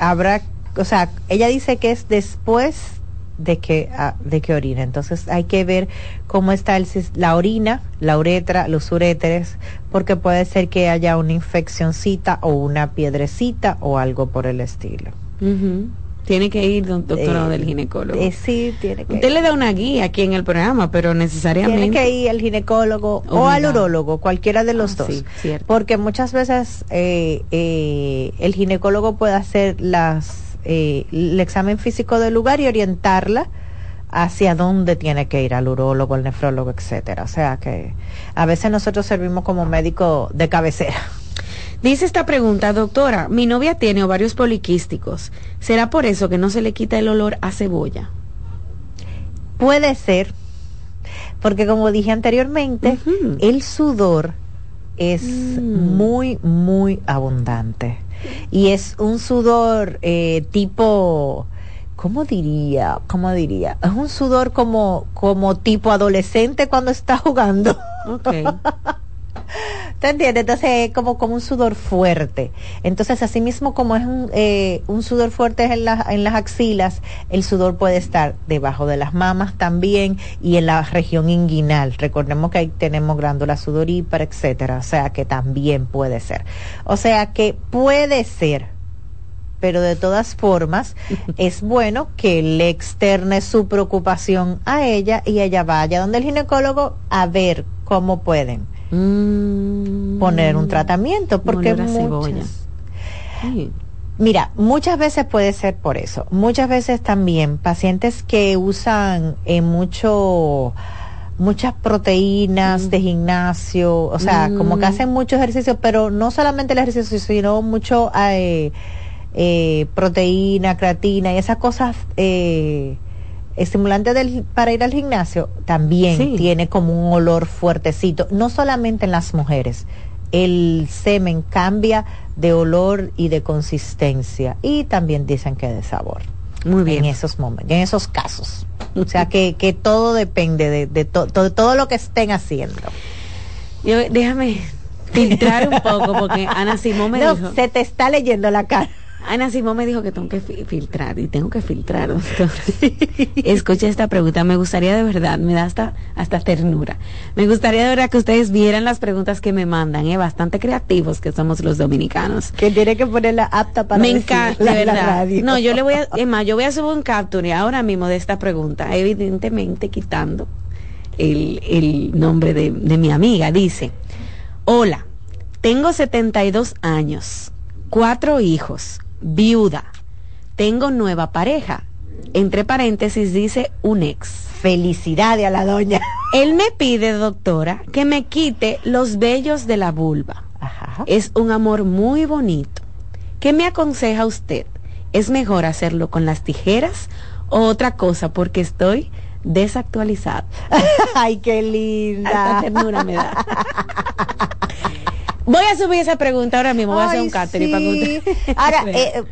habrá, o sea, ella dice que es después de que, ah, de que orina. Entonces hay que ver cómo está el, la orina, la uretra, los uréteres, porque puede ser que haya una infeccioncita o una piedrecita o algo por el estilo. Tiene que ir, doctora, Eh, del ginecólogo. eh, sí, tiene que Usted le da una guía aquí en el programa, pero necesariamente. Tiene que ir al ginecólogo o al urólogo, cualquiera de los Ah, dos. sí, cierto. Porque muchas veces eh, eh, el ginecólogo puede hacer las eh, el examen físico del lugar y orientarla hacia dónde tiene que ir al urólogo, al nefrólogo, etcétera. O sea que a veces nosotros servimos como médico de cabecera. Dice esta pregunta, doctora, mi novia tiene ovarios poliquísticos. ¿Será por eso que no se le quita el olor a cebolla? Puede ser, porque como dije anteriormente, el sudor es muy, muy abundante. Y es un sudor eh, tipo, ¿cómo diría? ¿Cómo diría? Es un sudor como, como tipo adolescente cuando está jugando. ¿Te entiendes? Entonces es como, como un sudor fuerte. Entonces, así mismo como es un, eh, un sudor fuerte en, la- en las axilas, el sudor puede estar debajo de las mamas también y en la región inguinal. Recordemos que ahí tenemos glándula sudorípara, etcétera. O sea que también puede ser. O sea que puede ser. Pero de todas formas, es bueno que le externe su preocupación a ella y ella vaya donde el ginecólogo a ver cómo pueden poner un tratamiento porque olor a cebolla. muchas- Mira, muchas veces puede ser por eso. Muchas veces también pacientes que usan eh, mucho muchas proteínas de gimnasio, o sea, como que Mm. hacen mucho ejercicio, pero no solamente el ejercicio, sino mucho eh, eh, proteína, creatina y esas cosas eh, estimulantes del, para ir al gimnasio también Sí. tiene como un olor fuertecito, no solamente en las mujeres. El semen cambia de olor y de consistencia y también dicen que de sabor. Muy bien. En esos momentos, en esos casos. O sea que, que todo depende de, de to- to- todo lo que estén haciendo. Yo, déjame filtrar un poco porque Ana Simón me No, dijo. se te está leyendo la cara. Ana Simón me dijo que tengo que fi- filtrar y tengo que filtrar, doctor. Escucha esta pregunta. Me gustaría de verdad, me da hasta, hasta ternura. Me gustaría de verdad que ustedes vieran las preguntas que me mandan, ¿eh? bastante creativos que somos los dominicanos. Que tiene que ponerla apta para me encanta, la- de la verdad. radio. No, yo le voy a, más, yo voy a subir un capture ahora mismo de esta pregunta, evidentemente quitando el, el nombre de, de mi amiga. Dice, hola, tengo 72 años, cuatro hijos, viuda, tengo nueva pareja. Entre paréntesis dice un ex. Felicidades a la doña. Él me pide, doctora, que me quite los vellos de la vulva. Es un amor muy bonito. ¿Qué me aconseja usted? ¿Es mejor hacerlo con las tijeras o otra cosa? Porque estoy desactualizada. Ay, qué linda. Hasta ternura me da. Voy a subir esa pregunta ahora mismo. Voy a hacer un catering para que sí. usted. Ahora, eh,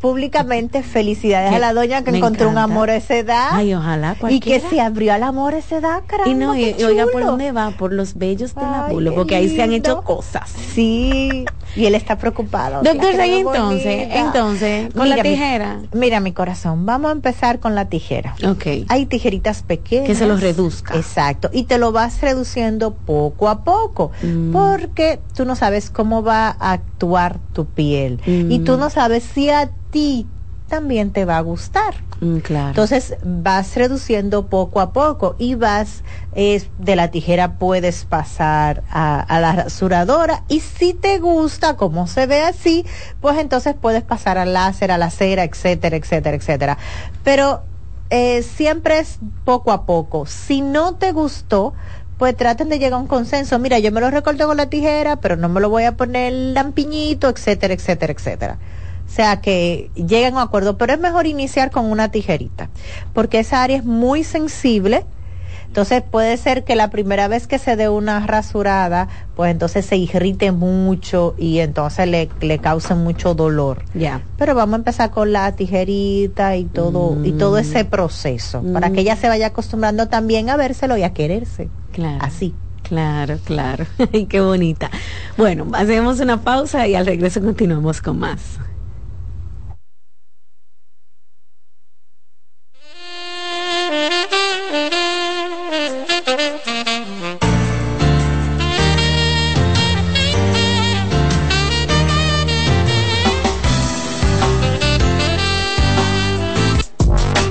públicamente, felicidades a la doña que encontró un amor a esa edad. Ay, ojalá y que se abrió al amor a esa edad, caramba. Y no, y, oiga por dónde va, por los vellos de la Ay, vulva, qué porque ahí se han hecho cosas. Sí, Y él está preocupado. Doctor, entonces, entonces, con la tijera. mira, mi corazón, vamos a empezar con la tijera. Ok. Hay tijeritas pequeñas. Que se los reduzca. Exacto. Y te lo vas reduciendo poco a poco. Mm. Porque tú no sabes cómo va a actuar tu piel. Y tú Mm. no sabes si a ti también te va a gustar. Mm, claro. Entonces vas reduciendo poco a poco y vas eh, de la tijera puedes pasar a, a la rasuradora y si te gusta como se ve así, pues entonces puedes pasar al láser, a la cera, etcétera, etcétera, etcétera. Pero eh, siempre es poco a poco. Si no te gustó, pues traten de llegar a un consenso. Mira, yo me lo recorto con la tijera, pero no me lo voy a poner lampiñito, etcétera, etcétera, etcétera. O sea, que lleguen a un acuerdo, pero es mejor iniciar con una tijerita, porque esa área es muy sensible. Entonces puede ser que la primera vez que se dé una rasurada, pues entonces se irrite mucho y entonces le, le cause mucho dolor. Ya. Pero vamos a empezar con la tijerita y todo, y todo ese proceso, para que ella se vaya acostumbrando también a vérselo y a quererse. Claro. Así. Claro, claro. Ay, qué bonita. Bueno, hacemos una pausa y al regreso continuamos con más.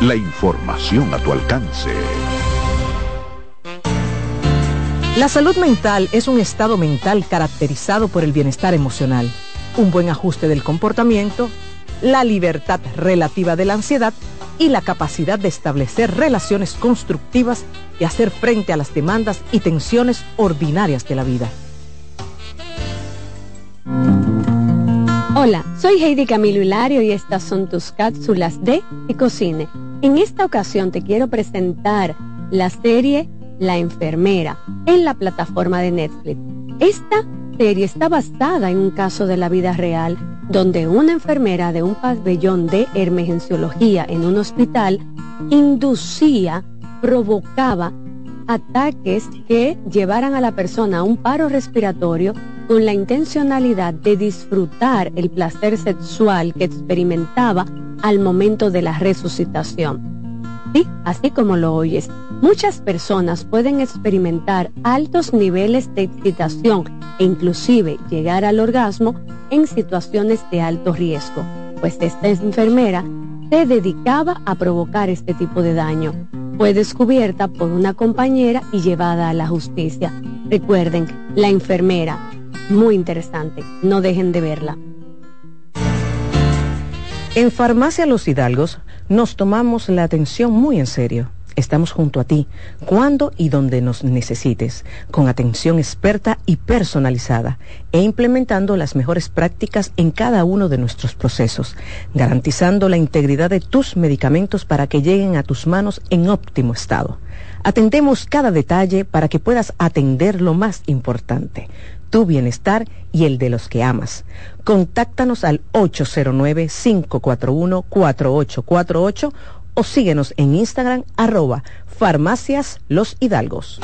La información a tu alcance. La salud mental es un estado mental caracterizado por el bienestar emocional, un buen ajuste del comportamiento, la libertad relativa de la ansiedad y la capacidad de establecer relaciones constructivas y hacer frente a las demandas y tensiones ordinarias de la vida. Hola, soy Heidi Camilo Hilario y estas son tus cápsulas de Ecocine. En esta ocasión te quiero presentar la serie La enfermera en la plataforma de Netflix. Esta serie está basada en un caso de la vida real donde una enfermera de un pabellón de emergenciología en un hospital inducía, provocaba ataques que llevaran a la persona a un paro respiratorio con la intencionalidad de disfrutar el placer sexual que experimentaba al momento de la resucitación. Sí, así como lo oyes, muchas personas pueden experimentar altos niveles de excitación e inclusive llegar al orgasmo en situaciones de alto riesgo, pues esta enfermera se dedicaba a provocar este tipo de daño. Fue descubierta por una compañera y llevada a la justicia. Recuerden, la enfermera, muy interesante, no dejen de verla. En Farmacia Los Hidalgos nos tomamos la atención muy en serio. Estamos junto a ti, cuando y donde nos necesites, con atención experta y personalizada, e implementando las mejores prácticas en cada uno de nuestros procesos, garantizando la integridad de tus medicamentos para que lleguen a tus manos en óptimo estado. Atendemos cada detalle para que puedas atender lo más importante, tu bienestar y el de los que amas. Contáctanos al 809-541-4848 o síguenos en Instagram arroba farmacias los hidalgos.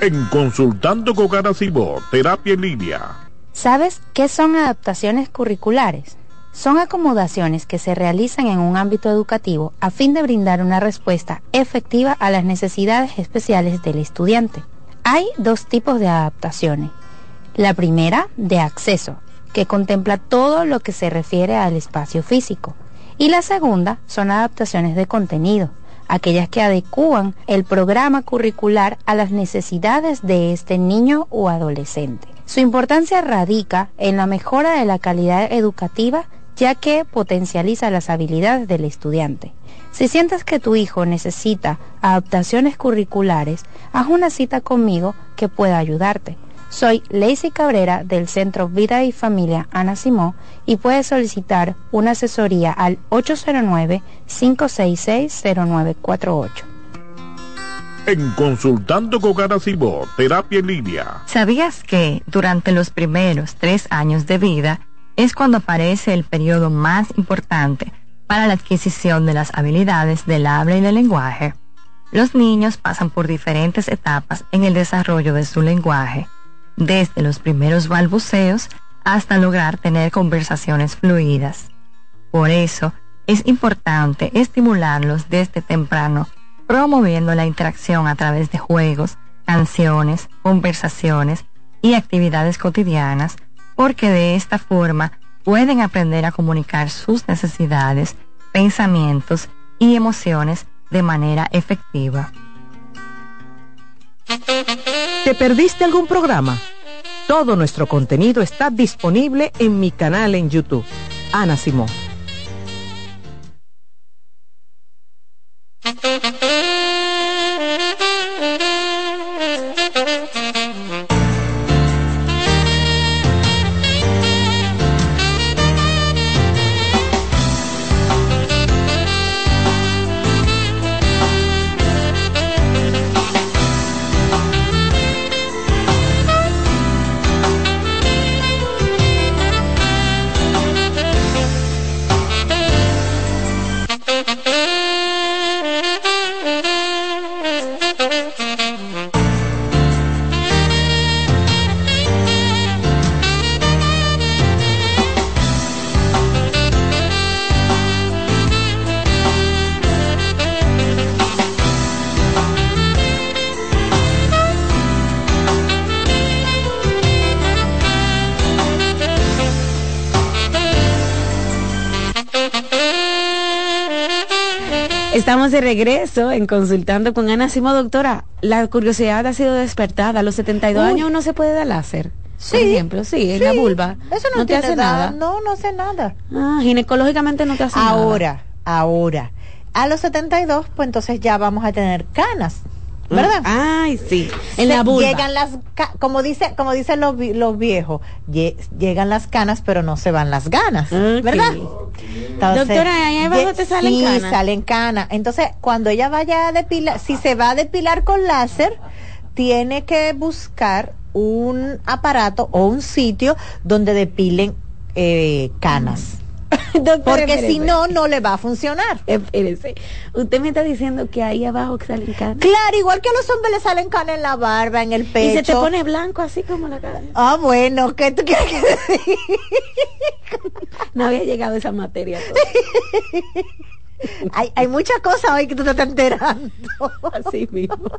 En Consultando con Garacimo, Terapia en Línea. ¿Sabes qué son adaptaciones curriculares? Son acomodaciones que se realizan en un ámbito educativo a fin de brindar una respuesta efectiva a las necesidades especiales del estudiante. Hay dos tipos de adaptaciones. La primera, de acceso, que contempla todo lo que se refiere al espacio físico. Y la segunda son adaptaciones de contenido, aquellas que adecúan el programa curricular a las necesidades de este niño o adolescente. Su importancia radica en la mejora de la calidad educativa ya que potencializa las habilidades del estudiante. Si sientes que tu hijo necesita adaptaciones curriculares, haz una cita conmigo que pueda ayudarte. Soy Lacey Cabrera del Centro Vida y Familia Ana Simó y puedes solicitar una asesoría al 809-566-0948. En Consultando con Garacimo, Terapia en Línea. ¿Sabías que durante los primeros tres años de vida es cuando aparece el periodo más importante para la adquisición de las habilidades del habla y del lenguaje? Los niños pasan por diferentes etapas en el desarrollo de su lenguaje desde los primeros balbuceos hasta lograr tener conversaciones fluidas. Por eso, es importante estimularlos desde temprano, promoviendo la interacción a través de juegos, canciones, conversaciones y actividades cotidianas, porque de esta forma pueden aprender a comunicar sus necesidades, pensamientos y emociones de manera efectiva. ¿Te perdiste algún programa? Todo nuestro contenido está disponible en mi canal en YouTube. Ana Simón. Regreso en consultando con Ana Simo, doctora. La curiosidad ha sido despertada. A los 72 Uy. años uno se puede dar láser. Sí, Por ejemplo, sí, en la sí. vulva. Eso no, te hace nada. nada. No, no hace nada. Ah, ginecológicamente no te hace nada. Ahora, ahora. A los 72, pues entonces ya vamos a tener canas, ¿verdad? Ay, sí. En la vulva. Llegan las, como dice, como dicen los, los viejos, lle- llegan las canas, pero no se van las ganas, ¿verdad? Entonces, Doctora, ahí abajo te salen sí, canas. salen canas. Entonces, cuando ella vaya a depilar, si se va a depilar con láser, tiene que buscar un aparato o un sitio donde depilen eh, canas. Porque si no, no le va a funcionar. Espérese. Usted me está diciendo que ahí abajo salen canas. Claro, igual que a los hombres le salen canas en la barba, en el pecho. Y se te pone blanco así como la cara. Ah, bueno, ¿qué tú quieres que decir? No había llegado esa materia. hay muchas cosas hoy que tú te estás enterando. Así mismo.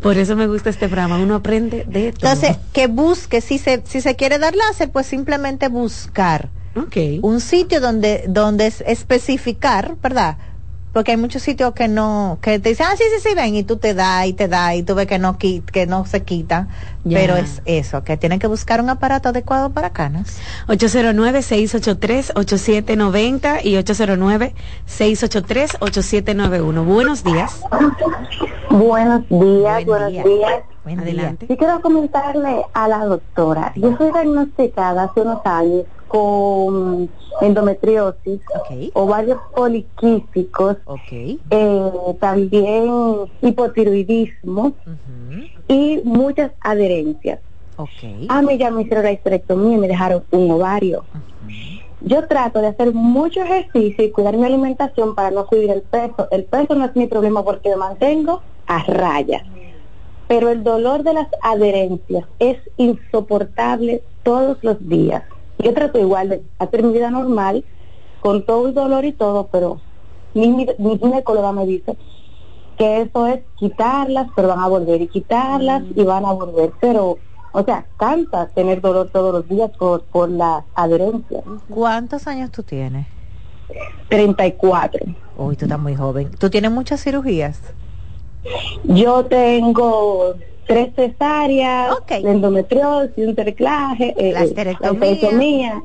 Por eso me gusta este programa. Uno aprende de todo. Entonces, que busque, si se, si se quiere dar láser, pues simplemente buscar un sitio donde, donde es- especificar, ¿verdad? Porque hay muchos sitios que no, que te dicen, ah, sí, sí, sí, ven, y tú te das y te das y tú ves que no, que no se quitan. Ya. Pero es eso, que tienen que buscar un aparato adecuado para canas. 809-683-8790 y 809-683-8791. Buenos días. Buenos días, buenos días. Adelante. Yo quiero comentarle a la doctora. Yo soy diagnosticada hace unos años con endometriosis, ovarios poliquísticos, eh, también hipotiroidismo y muchas adherencias. A mí ya me hicieron la histerectomía y me dejaron un ovario. Yo trato de hacer mucho ejercicio y cuidar mi alimentación para no subir el peso. El peso no es mi problema porque me mantengo a raya. Pero el dolor de las adherencias es insoportable todos los días. Yo trato igual de hacer mi vida normal, con todo el dolor y todo, pero mi, mi, mi ginecóloga me dice que eso es quitarlas, pero van a volver y quitarlas y van a volver. Pero, o sea, cansa tener dolor todos los días por, por las adherencias. ¿Cuántos años tú tienes? 34. Uy, tú estás muy joven. ¿Tú tienes muchas cirugías? Yo tengo tres cesáreas, endometriosis, un terclaje, eh, La eh.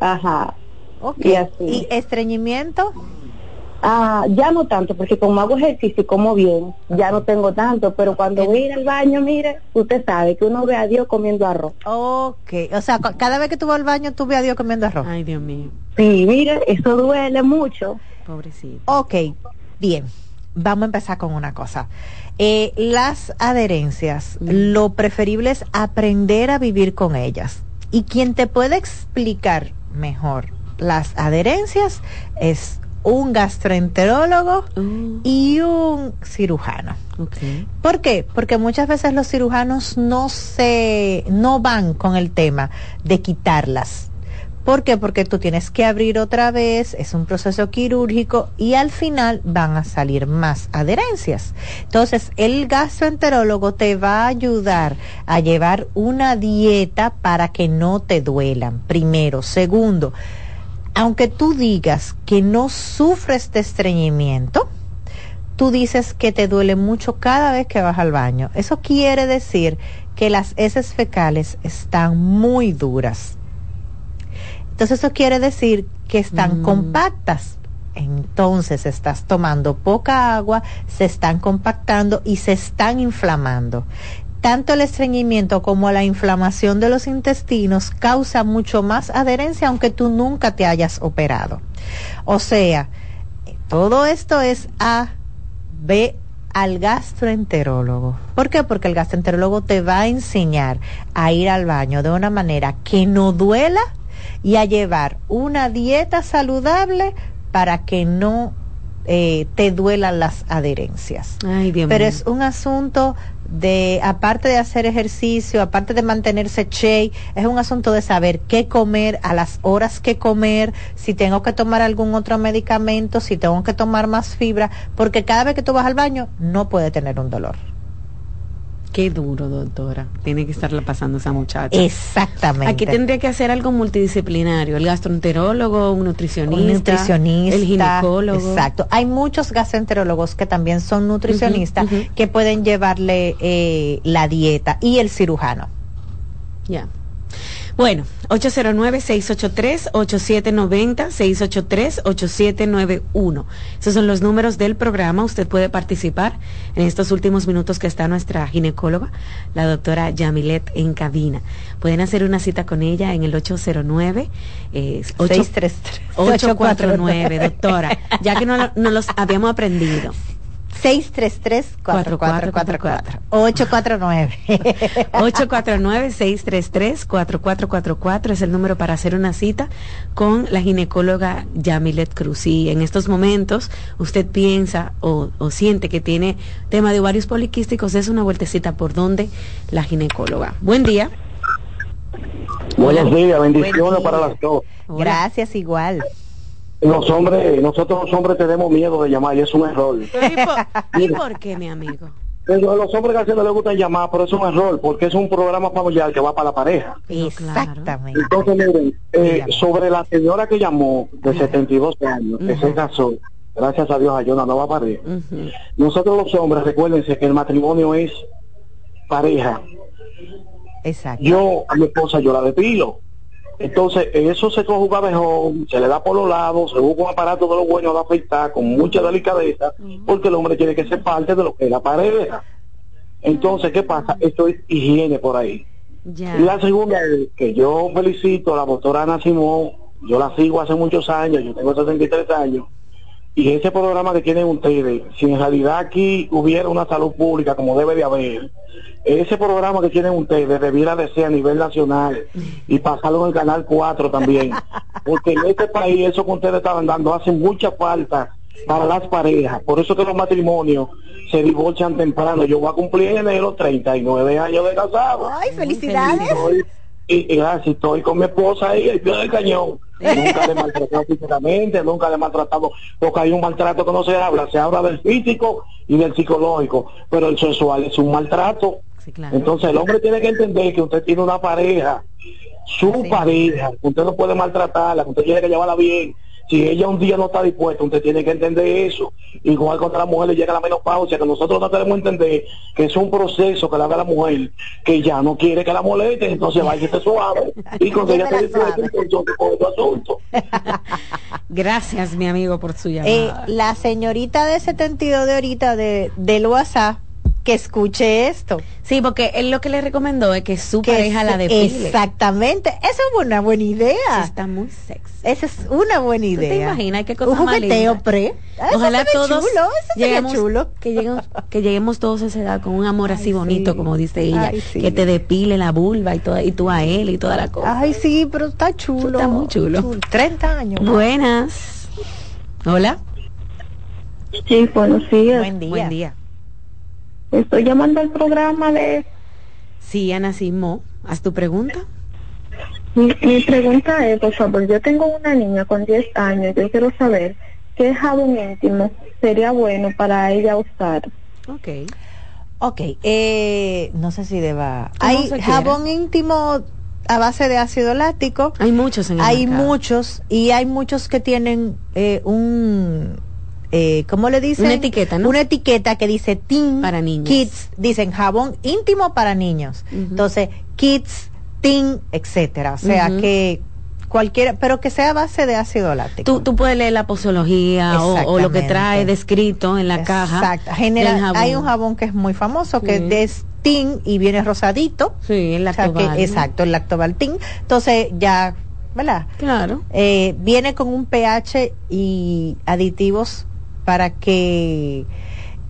Ajá. Y así. ¿Y estreñimiento? Ah, ya no tanto, porque como hago ejercicio y como bien, ya no tengo tanto, pero cuando voy a ir al baño, mire, usted sabe que uno ve a Dios comiendo arroz. Ok, o sea, cada vez que tú vas al baño, tú ves a Dios comiendo arroz. Ay, Dios mío. Sí, mire, eso duele mucho. Pobrecito. Ok, bien. Vamos a empezar con una cosa. Eh, las adherencias, lo preferible es aprender a vivir con ellas. Y quien te puede explicar mejor las adherencias es un gastroenterólogo y un cirujano. ¿Por qué? Porque muchas veces los cirujanos no se no van con el tema de quitarlas. ¿Por qué? Porque tú tienes que abrir otra vez, es un proceso quirúrgico y al final van a salir más adherencias. Entonces, el gastroenterólogo te va a ayudar a llevar una dieta para que no te duelan, primero. Segundo, aunque tú digas que no sufres de estreñimiento, tú dices que te duele mucho cada vez que vas al baño. Eso quiere decir que las heces fecales están muy duras. Entonces eso quiere decir que están compactas. Entonces estás tomando poca agua, se están compactando y se están inflamando. Tanto el estreñimiento como la inflamación de los intestinos causa mucho más adherencia aunque tú nunca te hayas operado. O sea, todo esto es A, B, al gastroenterólogo. ¿Por qué? Porque el gastroenterólogo te va a enseñar a ir al baño de una manera que no duela y a llevar una dieta saludable para que no eh, te duelan las adherencias. Ay, Dios Pero mío. es un asunto de, aparte de hacer ejercicio, aparte de mantenerse che, es un asunto de saber qué comer, a las horas que comer, si tengo que tomar algún otro medicamento, si tengo que tomar más fibra, porque cada vez que tú vas al baño no puede tener un dolor. Qué duro, doctora. Tiene que estarla pasando esa muchacha. Exactamente. Aquí tendría que hacer algo multidisciplinario. El gastroenterólogo, un nutricionista. un nutricionista, El ginecólogo. Exacto. Hay muchos gastroenterólogos que también son nutricionistas que pueden llevarle eh, la dieta y el cirujano. Ya. Bueno, 809-683-8790, 683-8791. Esos son los números del programa. Usted puede participar en estos últimos minutos que está nuestra ginecóloga, la doctora Yamilet, en cabina. Pueden hacer una cita con ella en el 809 eh, ocho- 633. 849, doctora, ya que no, no los habíamos aprendido. 633-4444. 849. 849-633-4444 es el número para hacer una cita con la ginecóloga Yamilet Cruz. Si en estos momentos usted piensa o, o siente que tiene tema de ovarios poliquísticos, es una vueltecita por donde la ginecóloga. Buen día. Buenos días, bendiciones Buen día. para las dos. Gracias, igual. Los hombres, nosotros los hombres tenemos miedo de llamar y es un error. ¿Y por, y por qué, mi amigo? Pero a los hombres casi no les gusta llamar, pero es un error, porque es un programa familiar que va para la pareja. Exactamente. Entonces, miren, eh, sobre la señora que llamó de 72 años, que se casó, gracias a Dios hay una nueva pareja. Nosotros los hombres, recuérdense que el matrimonio es pareja. Exacto. Yo a mi esposa yo la depilo. Entonces, eso se conjuga mejor, se le da por los lados, se busca un aparato de lo bueno de afeitar con mucha delicadeza, porque el hombre tiene que ser parte de lo que es la pareja. Entonces, ¿qué pasa? Esto es higiene por ahí. Ya. Y la segunda es que yo felicito a la doctora Ana Simón, yo la sigo hace muchos años, yo tengo 63 años, y ese programa que tienen ustedes, si en realidad aquí hubiera una salud pública como debe de haber, ese programa que tienen ustedes debiera de ser a nivel nacional y pasarlo en el canal 4 también, porque en este país eso que ustedes estaban dando hace mucha falta para las parejas, por eso que los matrimonios se divorcian temprano. Yo voy a cumplir en enero 39 años de casado. Ay, felicidades. Estoy- y, y gracias, estoy con mi esposa ahí, el pie del cañón. Nunca le maltratado físicamente, nunca le maltratado, porque hay un maltrato que no se habla, se habla del físico y del psicológico, pero el sexual es un maltrato. Entonces el hombre tiene que entender que usted tiene una pareja, su pareja, usted no puede maltratarla, usted tiene que llevarla bien. Si ella un día no está dispuesta, usted tiene que entender eso. Igual cuando la mujer le llega la menopausia, que nosotros no tenemos que entender que es un proceso que le haga la mujer, que ya no quiere que la moleste, entonces vaya esté suave. Y cuando ella entonces otro asunto. Gracias, mi amigo, por su Eh, llamada. la señorita de 72 de ahorita de, del WhatsApp, que escuche esto. Sí, porque él lo que le recomendó es que su Que pareja la depile. Exactamente. Esa es una buena idea. Está muy sexy. Esa es una buena ¿Tú idea. te imaginas qué cosa Un más jugueteo pre. Ah, eso Ojalá todos chulo, eso lleguemos, chulo. Que, lleguemos, que lleguemos todos a esa edad con un amor así bonito, como dice ella, Ay, sí. que te depile la vulva y toda, y tú a él y toda la cosa. Ay, sí, pero está chulo. Está muy chulo. 30 años. Buenas. Hola. Sí, buenos días. Buen día. Buen día. Estoy llamando al programa de... Sí, Ana Simó, haz tu pregunta. Mi, mi pregunta es, por favor, yo tengo una niña con 10 años, yo quiero saber qué jabón íntimo sería bueno para ella usar. Ok. Ok, eh, no sé si deba. Hay jabón íntimo a base de ácido láctico. Hay muchos en el Hay mercado. muchos y hay muchos que tienen eh, un, eh, ¿cómo le dicen? Una etiqueta, ¿no? Una etiqueta que dice teen Para niños. kids, dicen jabón íntimo para niños. Entonces, kids, teen, etcétera. O sea que cualquiera, pero que sea a base de ácido láctico. Tú, tú puedes leer la posología o, o lo que trae descrito en la caja. Exacto. hay un jabón que es muy famoso, que Sí. es teen y viene rosadito. Sí, el O sea que- lactobal, ¿no? exacto, el lactobal teen. Entonces ya, ¿verdad? Claro. Eh, viene con un pH y aditivos para que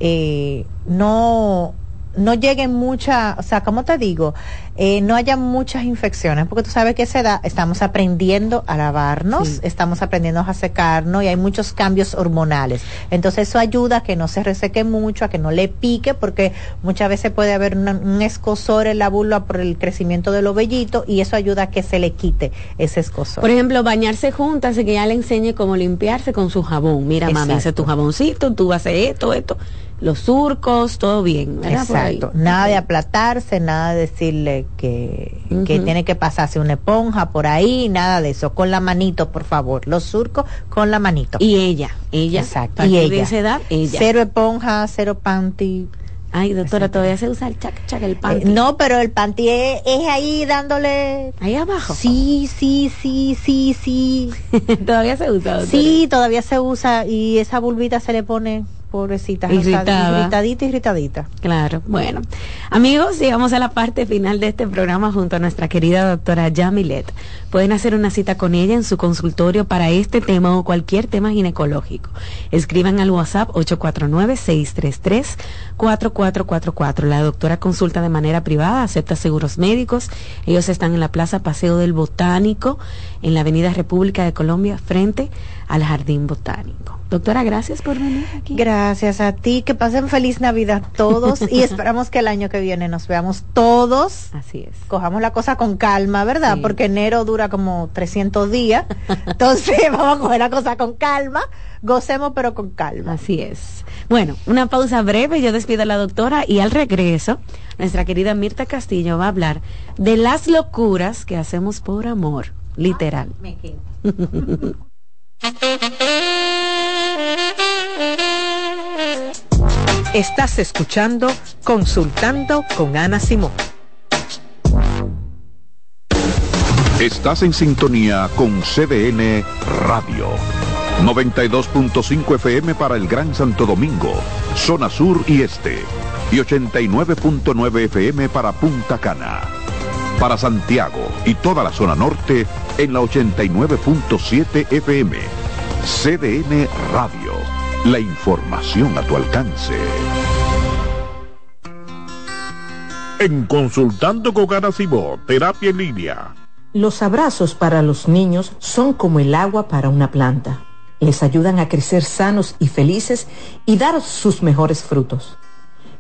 eh, no no lleguen muchas, o sea, ¿cómo te digo? Eh, no haya muchas infecciones, porque tú sabes que a esa edad estamos aprendiendo a lavarnos, Sí. estamos aprendiendo a secarnos y hay muchos cambios hormonales. Entonces eso ayuda a que no se reseque mucho, a que no le pique, porque muchas veces puede haber una- un escosor en la vulva por el crecimiento de los vellitos y eso ayuda a que se le quite ese escosor. Por ejemplo, bañarse juntas y que ya le enseñe cómo limpiarse con su jabón. Mira, mami, Exacto. tu jaboncito, tú haces esto, esto, los surcos, todo bien. Exacto, nada de aplatarse, nada de decirle que, que tiene que pasarse una esponja por ahí, nada de eso, con la manito, por favor, los surcos con la manito. Y ella, ella, Exacto, y de ella. esa edad, ella. Cero esponja, cero panty. Ay, doctora, todavía se usa el chac, chac, el Eh, panty. no, pero el panty es, es ahí dándole... Ahí abajo. Sí, sí, sí, sí, sí. todavía se usa. doctora. Sí, todavía se usa y esa bulbita se le pone, pobrecita, Irritada. irritadita, irritadita. Claro, bueno. Amigos, llegamos a la parte final de este programa junto a nuestra querida doctora Yamilet. Pueden hacer una cita con ella en su consultorio para este tema o cualquier tema ginecológico. Escriban al WhatsApp 849-633-4444. La doctora consulta de manera privada, acepta seguros médicos. Ellos están en la Plaza Paseo del Botánico, en la Avenida República de Colombia, frente al Jardín Botánico. Doctora, gracias por venir aquí. Gracias a ti, que pasen feliz Navidad todos y esperamos que el año que viene nos veamos todos. Así es. Cojamos la cosa con calma, ¿verdad? Sí. Porque enero dura como 300 días. Entonces vamos a coger la cosa con calma. Gocemos pero con calma. Así es. Bueno, una pausa breve, yo despido a la doctora y al regreso, nuestra querida Mirta Castillo va a hablar de las locuras que hacemos por amor, literal. Estás escuchando Consultando con Ana Simón. Estás en sintonía con CDN Radio. 92.5 FM para el Gran Santo Domingo, zona sur y este. Y 89.9 FM para Punta Cana. Para Santiago y toda la zona norte en la 89.7 FM. CDN Radio. La información a tu alcance. En Consultando con Garacimo, Terapia en Línea. Los abrazos para los niños son como el agua para una planta. Les ayudan a crecer sanos y felices y dar sus mejores frutos.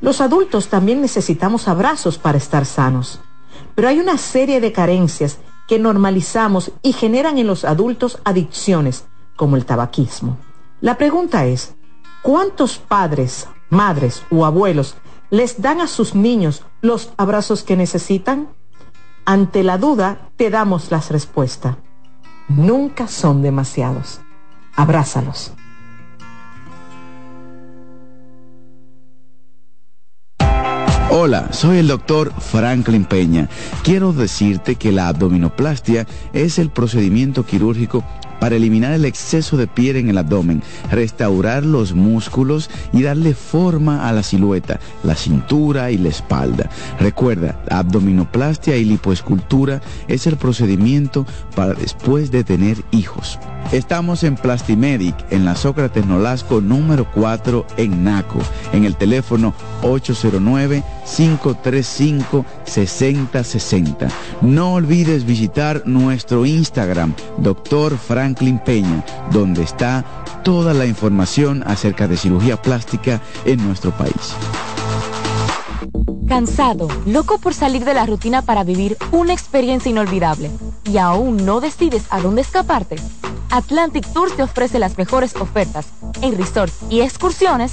Los adultos también necesitamos abrazos para estar sanos, pero hay una serie de carencias que normalizamos y generan en los adultos adicciones, como el tabaquismo. La pregunta es, ¿cuántos padres, madres o abuelos les dan a sus niños los abrazos que necesitan? Ante la duda, te damos las respuestas. Nunca son demasiados. Abrázalos. Hola, soy el doctor Franklin Peña. Quiero decirte que la abdominoplastia es el procedimiento quirúrgico para eliminar el exceso de piel en el abdomen, restaurar los músculos y darle forma a la silueta, la cintura y la espalda. Recuerda, abdominoplastia y lipoescultura es el procedimiento para después de tener hijos. Estamos en Plastimedic, en la Sócrates Nolasco número 4 en Naco, en el teléfono 809-535-6060. No olvides visitar nuestro Instagram, Dr. Franklin Peña, donde está toda la información acerca de cirugía plástica en nuestro país. Cansado, loco por salir de la rutina para vivir una experiencia inolvidable y aún no decides a dónde escaparte. Atlantic Tours te ofrece las mejores ofertas en resorts y excursiones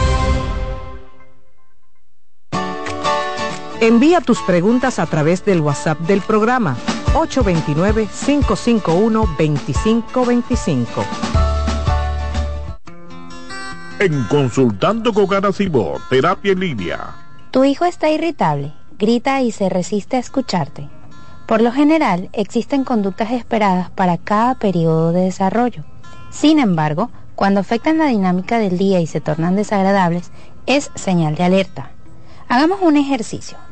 Envía tus preguntas a través del WhatsApp del programa 829-551-2525. En Consultando con Garacimo, Terapia en Línea. Tu hijo está irritable, grita y se resiste a escucharte. Por lo general, existen conductas esperadas para cada periodo de desarrollo. Sin embargo, cuando afectan la dinámica del día y se tornan desagradables, es señal de alerta. Hagamos un ejercicio.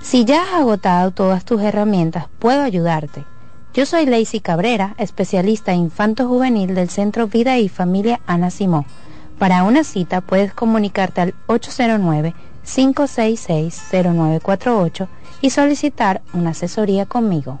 Si ya has agotado todas tus herramientas, puedo ayudarte. Yo soy Lacey Cabrera, especialista infanto juvenil del Centro Vida y Familia Ana Simó. Para una cita puedes comunicarte al 809-566-0948 y solicitar una asesoría conmigo.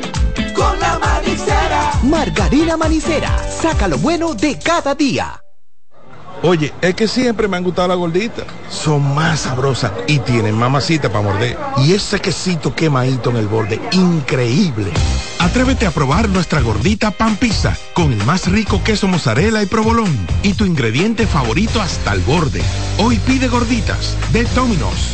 Margarina Manicera, saca lo bueno de cada día. Oye, es que siempre me han gustado las gorditas. Son más sabrosas y tienen mamacita para morder. Y ese quesito quemadito en el borde, increíble. Atrévete a probar nuestra gordita pan pizza con el más rico queso mozzarella y provolón y tu ingrediente favorito hasta el borde. Hoy pide gorditas de Domino's.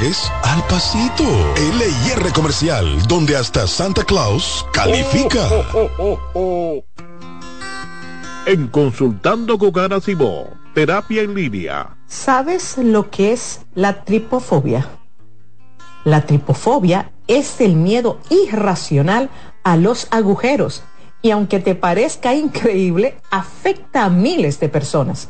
al pasito. LIR Comercial, donde hasta Santa Claus califica. En Consultando con Ana Simó, terapia en línea. ¿Sabes lo que es la tripofobia? La tripofobia es el miedo irracional a los agujeros y aunque te parezca increíble, afecta a miles de personas.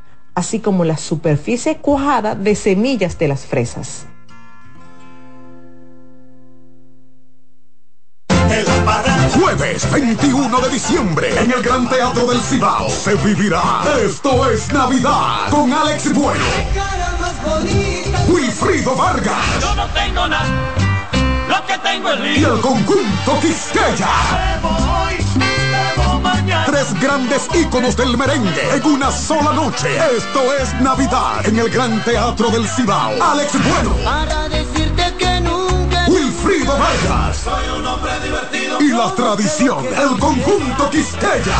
así como la superficie cuajada de semillas de las fresas. Jueves 21 de diciembre en el Gran Teatro del Cibao se vivirá Esto es Navidad con Alex Bueno, Wilfrido Vargas Yo no tengo nada, lo que tengo es y el conjunto Quisqueya. Tres grandes íconos del merengue en una sola noche. Esto es Navidad en el Gran Teatro del Cibao. Alex Bueno. Para decirte que nunca. Wilfrido Vargas. Soy un hombre divertido. Y la tradición, el conjunto Quisqueya.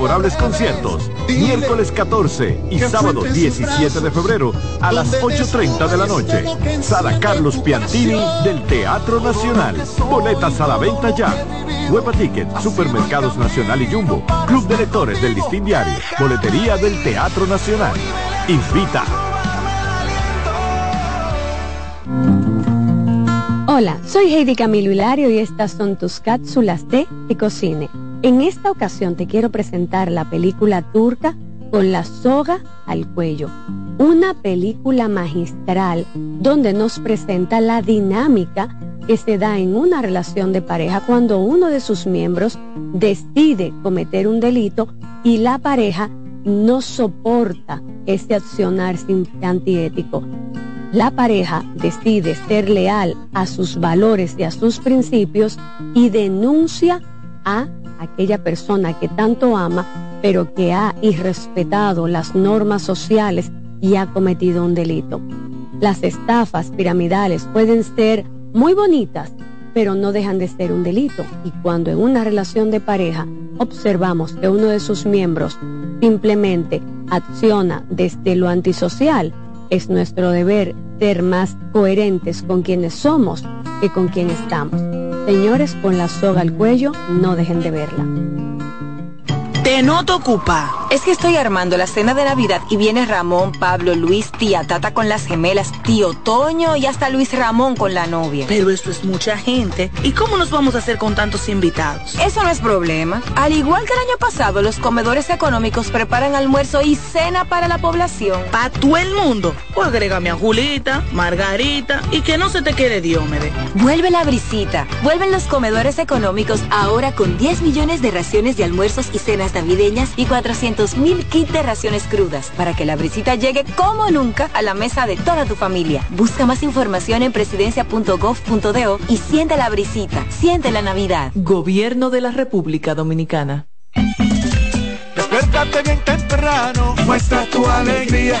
memorables conciertos, miércoles 14 y sábado 17 de febrero a las 8.30 de la noche. Sala Carlos Piantini del Teatro Nacional. Boletas a la venta ya. Huepa Ticket, Supermercados Nacional y Jumbo, Club de Lectores del Listín Diario, Boletería del Teatro Nacional. Invita. Hola, soy Heidi Camilo Hilario y estas son tus cápsulas de Ecocine. En esta ocasión te quiero presentar la película turca Con la soga al cuello, una película magistral donde nos presenta la dinámica que se da en una relación de pareja cuando uno de sus miembros decide cometer un delito y la pareja no soporta ese accionar antiético. La pareja decide ser leal a sus valores y a sus principios y denuncia a aquella persona que tanto ama, pero que ha irrespetado las normas sociales y ha cometido un delito. Las estafas piramidales pueden ser muy bonitas, pero no dejan de ser un delito. Y cuando en una relación de pareja observamos que uno de sus miembros simplemente acciona desde lo antisocial, es nuestro deber ser más coherentes con quienes somos que con quien estamos. Señores, con la soga al cuello, no dejen de verla. Te noto ocupa. Es que estoy armando la cena de Navidad y viene Ramón, Pablo, Luis, tía Tata con las gemelas, tío Toño y hasta Luis Ramón con la novia. Pero esto es mucha gente. ¿Y cómo nos vamos a hacer con tantos invitados? Eso no es problema. Al igual que el año pasado, los comedores económicos preparan almuerzo y cena para la población. ¿Para todo el mundo? O agrégame a Julita, Margarita y que no se te quede Diómede. Vuelve la brisita. Vuelven los comedores económicos ahora con 10 millones de raciones de almuerzos y cenas navideñas y 400 mil kits de raciones crudas para que la brisita llegue como nunca a la mesa de toda tu familia. Busca más información en presidencia.gov.do y siente la brisita, siente la Navidad. Gobierno de la República Dominicana. Despiértate bien temprano, muestra tu alegría.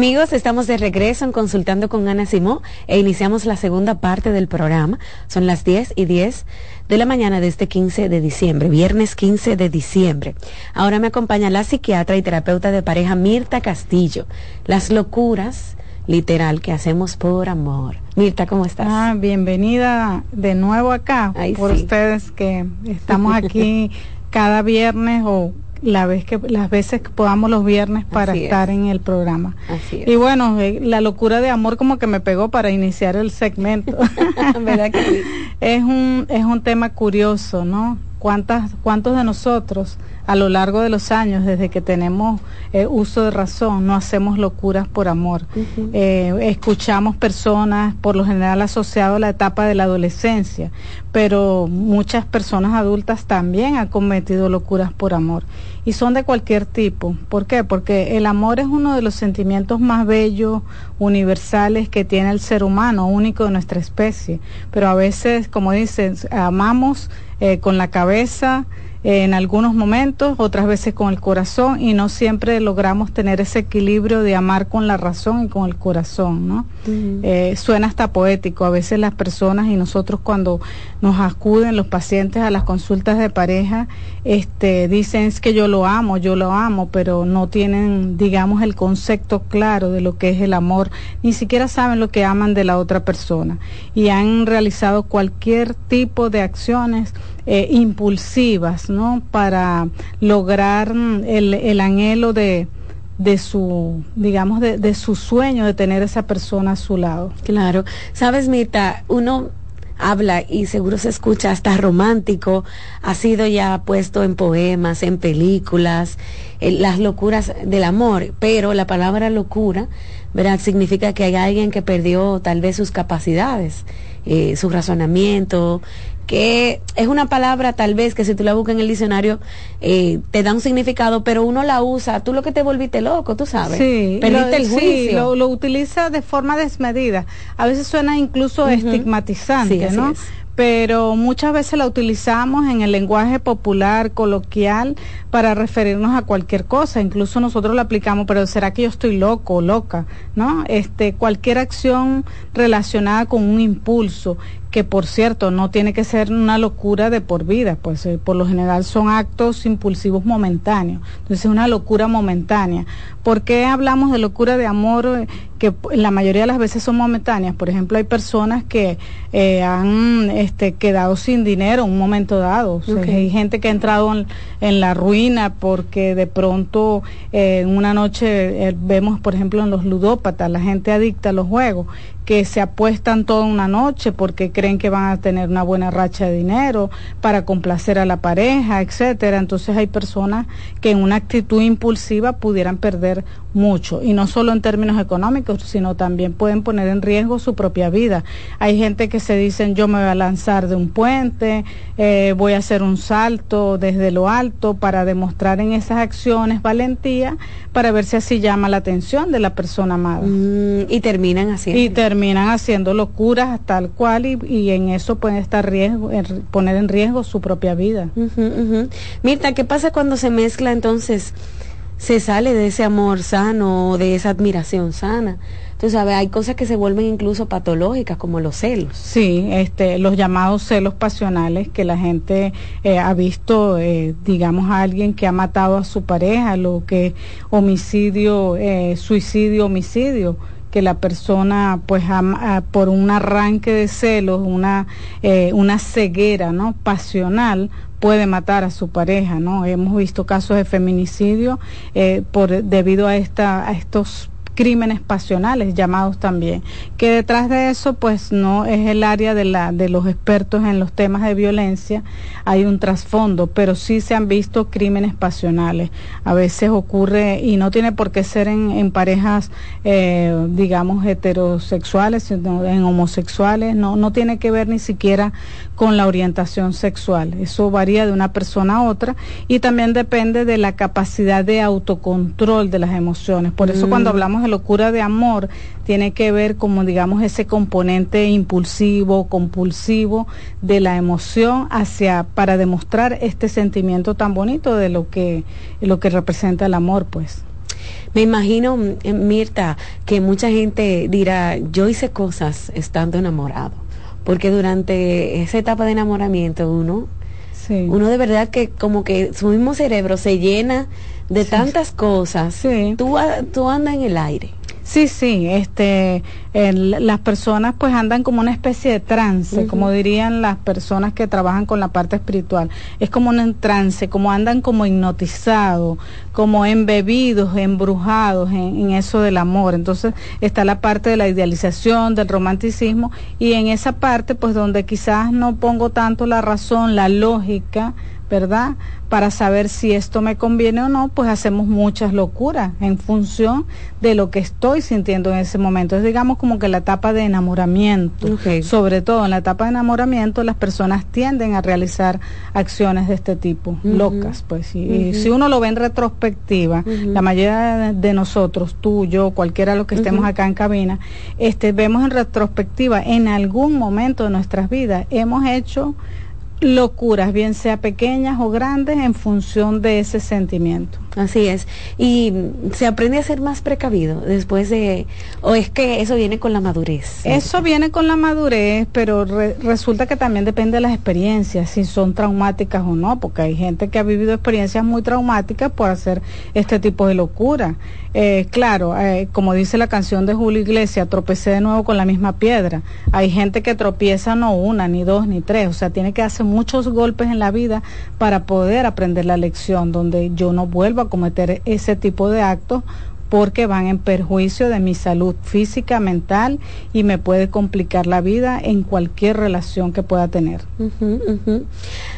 Amigos, estamos de regreso en Consultando con Ana Simó e iniciamos la segunda parte del programa. Son las 10 y 10 de la mañana de este 15 de diciembre, viernes 15 de diciembre. Ahora me acompaña la psiquiatra y terapeuta de pareja Mirta Castillo. Las locuras, literal, que hacemos por amor. Mirta, ¿cómo estás? Ah, bienvenida de nuevo acá por ustedes que estamos aquí cada viernes o la vez que las veces que podamos los viernes para estar en el programa. Y bueno, eh, la locura de amor como que me pegó para iniciar el segmento. ¿Verdad que sí? Es un es un tema curioso, ¿no? ¿Cuántas cuántos de nosotros a lo largo de los años, desde que tenemos eh, uso de razón, no hacemos locuras por amor. Eh, escuchamos personas, por lo general asociado a la etapa de la adolescencia, pero muchas personas adultas también han cometido locuras por amor y son de cualquier tipo. ¿Por qué? Porque el amor es uno de los sentimientos más bellos, universales que tiene el ser humano, único de nuestra especie. Pero a veces, como dicen, amamos eh, con la cabeza, en algunos momentos, otras veces con el corazón y no siempre logramos tener ese equilibrio de amar con la razón y con el corazón, ¿no? Eh, suena hasta poético, a veces las personas y nosotros cuando nos acuden los pacientes a las consultas de pareja, este, dicen es que yo lo amo, yo lo amo, pero no tienen, digamos, el concepto claro de lo que es el amor, ni siquiera saben lo que aman de la otra persona y han realizado cualquier tipo de acciones eh, impulsivas, ¿no? Para lograr el, el anhelo de, de su, digamos, de, de, su sueño de tener esa persona a su lado. Claro. Sabes, Mirta, uno habla y seguro se escucha hasta romántico, ha sido ya puesto en poemas, en películas, en las locuras del amor, pero la palabra locura, ¿verdad? Significa que hay alguien que perdió tal vez sus capacidades, eh, su razonamiento, que es una palabra tal vez que si tú la buscas en el diccionario eh, te da un significado, pero uno la usa, tú lo que te volviste loco, tú sabes. Sí, Perdiste el juicio. lo, utiliza de forma desmedida. A veces suena incluso estigmatizante, ¿no? pero muchas veces la utilizamos en el lenguaje popular, coloquial, para referirnos a cualquier cosa. Incluso nosotros la aplicamos, pero ¿será que yo estoy loco o loca? ¿No? Este, cualquier acción relacionada con un impulso que por cierto no tiene que ser una locura de por vida, pues eh, por lo general son actos impulsivos momentáneos, entonces es una locura momentánea. ¿Por qué hablamos de locura de amor eh, que la mayoría de las veces son momentáneas? Por ejemplo, hay personas que eh, han este, quedado sin dinero en un momento dado, hay gente que ha entrado en, la ruina porque de pronto en una noche vemos, por ejemplo, en los ludópatas, la gente adicta a los juegos, que se apuestan toda una noche porque creen que van a tener una buena racha de dinero para complacer a la pareja, etcétera. Entonces hay personas que en una actitud impulsiva pudieran perder mucho y no solo en términos económicos, sino también pueden poner en riesgo su propia vida. Hay gente que se dicen yo me voy a lanzar de un puente, eh, voy a hacer un salto desde lo alto para demostrar en esas acciones valentía para ver si así llama la atención de la persona amada. Mm, y terminan. Y terminan haciendo locuras tal cual y, en eso pueden estar riesgo, poner en riesgo su propia vida. Mirta, ¿qué pasa cuando se mezcla entonces? se sale de ese amor sano, de esa admiración sana. Tú sabes, hay cosas que se vuelven incluso patológicas, como los celos. Sí, este, los llamados celos pasionales, que la gente eh, ha visto, eh, digamos, a alguien que ha matado a su pareja, lo que homicidio, eh, suicidio, homicidio que la persona pues por un arranque de celos, una, una ceguera ¿no? pasional, puede matar a su pareja, ¿no? Hemos visto casos de feminicidio eh, por debido a esta a estos crímenes pasionales llamados también, que detrás de eso pues no es el área de, la, de los expertos en los temas de violencia, hay un trasfondo, pero sí se han visto crímenes pasionales. A veces ocurre, y no tiene por qué ser en, parejas, eh, digamos, heterosexuales, sino en homosexuales, no, no tiene que ver ni siquiera con la orientación sexual. Eso varía de una persona a otra y también depende de la capacidad de autocontrol de las emociones. Por eso cuando mm. hablamos de locura de amor, tiene que ver como digamos ese componente impulsivo, compulsivo de la emoción hacia para demostrar este sentimiento tan bonito de lo que lo que representa el amor, pues. Me imagino, eh, Mirta, que mucha gente dirá, yo hice cosas estando enamorado porque durante esa etapa de enamoramiento uno, uno de verdad que como que su mismo cerebro se llena de tantas cosas, tú, tú andas en el aire. Sí, sí, este, las personas pues andan como una especie de trance, como dirían las personas que trabajan con la parte espiritual. Es como un trance, como andan como hipnotizados, como embebidos, embrujados en, eso del amor. Entonces está la parte de la idealización, del romanticismo y en esa parte pues donde quizás no pongo tanto la razón, la lógica, ¿verdad? Para saber si esto me conviene o no, pues hacemos muchas locuras en función de lo que estoy sintiendo en ese momento. Es digamos como que la etapa de enamoramiento, sobre todo en la etapa de enamoramiento, las personas tienden a realizar acciones de este tipo, locas, pues. Y, si uno lo ve en retrospectiva, la mayoría de nosotros, tú, yo, cualquiera de los que estemos acá en cabina, este, vemos en retrospectiva, en algún momento de nuestras vidas hemos hecho locuras, bien sea pequeñas o grandes, en función de ese sentimiento. Así es. Y se aprende a ser más precavido después de, o es que eso viene con la madurez. Eso viene con la madurez, pero resulta que también depende de las experiencias, si son traumáticas o no, porque hay gente que ha vivido experiencias muy traumáticas por hacer este tipo de locura. Eh, claro, eh, como dice la canción de Julio Iglesias, tropecé de nuevo con la misma piedra. Hay gente que tropieza no una, ni dos, ni tres, o sea, tiene que hacer muchos golpes en la vida para poder aprender la lección, donde yo no vuelvo a cometer ese tipo de actos porque van en perjuicio de mi salud física, mental y me puede complicar la vida en cualquier relación que pueda tener.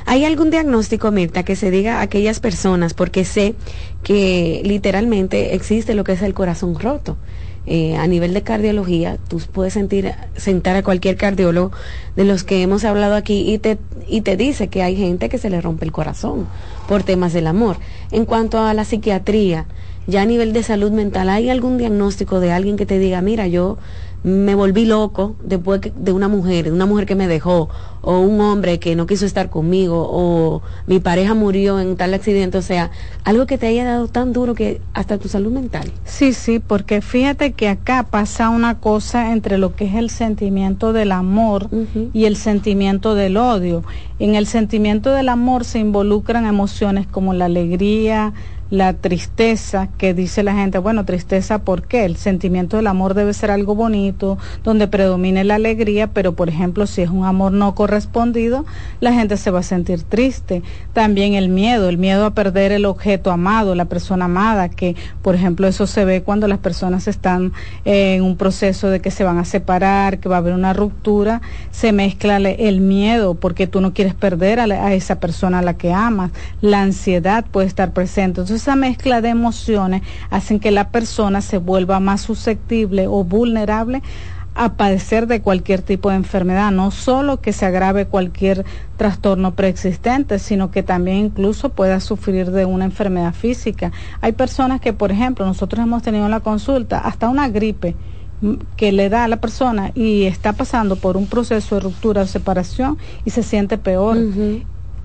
¿Hay algún diagnóstico, Mirta, que se diga a aquellas personas, porque sé que literalmente existe lo que es el corazón roto? Eh, a nivel de cardiología, tú puedes sentir, sentar a cualquier cardiólogo de los que hemos hablado aquí y te, y te dice que hay gente que se le rompe el corazón por temas del amor. En cuanto a la psiquiatría, ya a nivel de salud mental, ¿hay algún diagnóstico de alguien que te diga, mira, yo me volví loco después de una mujer, de una mujer que me dejó, o un hombre que no quiso estar conmigo, o mi pareja murió en tal accidente, o sea, algo que te haya dado tan duro que hasta tu salud mental. Sí, sí, porque fíjate que acá pasa una cosa entre lo que es el sentimiento del amor y el sentimiento del odio. En el sentimiento del amor se involucran emociones como la alegría, la tristeza, que dice la gente, bueno, tristeza, ¿por qué? El sentimiento del amor debe ser algo bonito, donde predomine la alegría, pero por ejemplo, si es un amor no correspondido, la gente se va a sentir triste. También el miedo, el miedo a perder el objeto amado, la persona amada, que por ejemplo eso se ve cuando las personas están en un proceso de que se van a separar, que va a haber una ruptura, se mezcla el miedo porque tú no quieres perder a, a esa persona a la que amas, la ansiedad puede estar presente. Entonces, esa mezcla de emociones hacen que la persona se vuelva más susceptible o vulnerable a padecer de cualquier tipo de enfermedad, no solo que se agrave cualquier trastorno preexistente, sino que también incluso pueda sufrir de una enfermedad física. Hay personas que, por ejemplo, nosotros hemos tenido en la consulta hasta una gripe que le da a la persona y está pasando por un proceso de ruptura o separación y se siente peor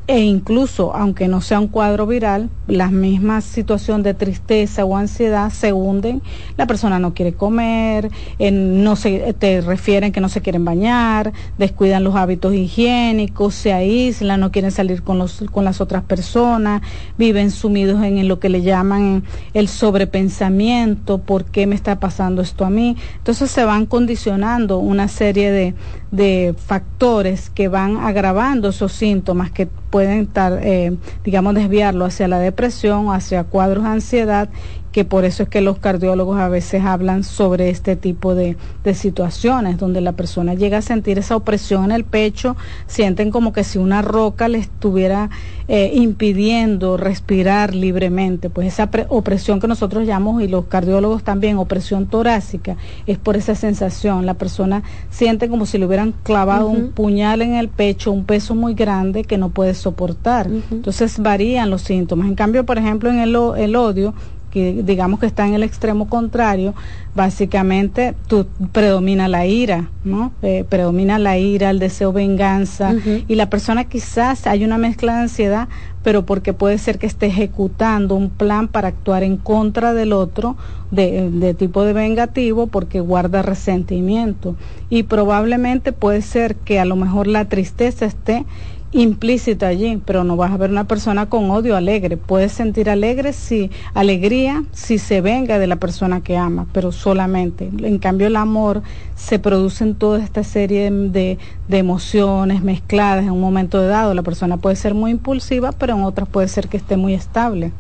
e incluso, aunque no sea un cuadro viral, las mismas situaciones de tristeza o ansiedad se hunden, la persona no quiere comer, no se, te refieren que no se quieren bañar, descuidan los hábitos higiénicos, se aíslan, no quieren salir con, los, con las otras personas, viven sumidos en, lo que le llaman el sobrepensamiento, ¿por qué me está pasando esto a mí? Entonces se van condicionando una serie de, de factores que van agravando esos síntomas que pueden estar, eh, digamos, desviarlo hacia la depresión, hacia cuadros de ansiedad que por eso es que los cardiólogos a veces hablan sobre este tipo de, situaciones, donde la persona llega a sentir esa opresión en el pecho, sienten como que si una roca le estuviera eh, impidiendo respirar libremente. Pues esa opresión que nosotros llamamos, y los cardiólogos también, opresión torácica, es por esa sensación. La persona siente como si le hubieran clavado un puñal en el pecho, un peso muy grande que no puede soportar. Entonces varían los síntomas. En cambio, por ejemplo, en el, el odio, que digamos que está en el extremo contrario, básicamente tú, predomina la ira, ¿no? Eh, predomina la ira, el deseo venganza y la persona quizás hay una mezcla de ansiedad, pero porque puede ser que esté ejecutando un plan para actuar en contra del otro de, de tipo de vengativo porque guarda resentimiento y probablemente puede ser que a lo mejor la tristeza esté implícita allí, pero no vas a ver una persona con odio alegre. Puedes sentir alegre si alegría si se venga de la persona que ama, pero solamente. En cambio el amor se produce en toda esta serie de, de emociones mezcladas en un momento dado. La persona puede ser muy impulsiva, pero en otras puede ser que esté muy estable.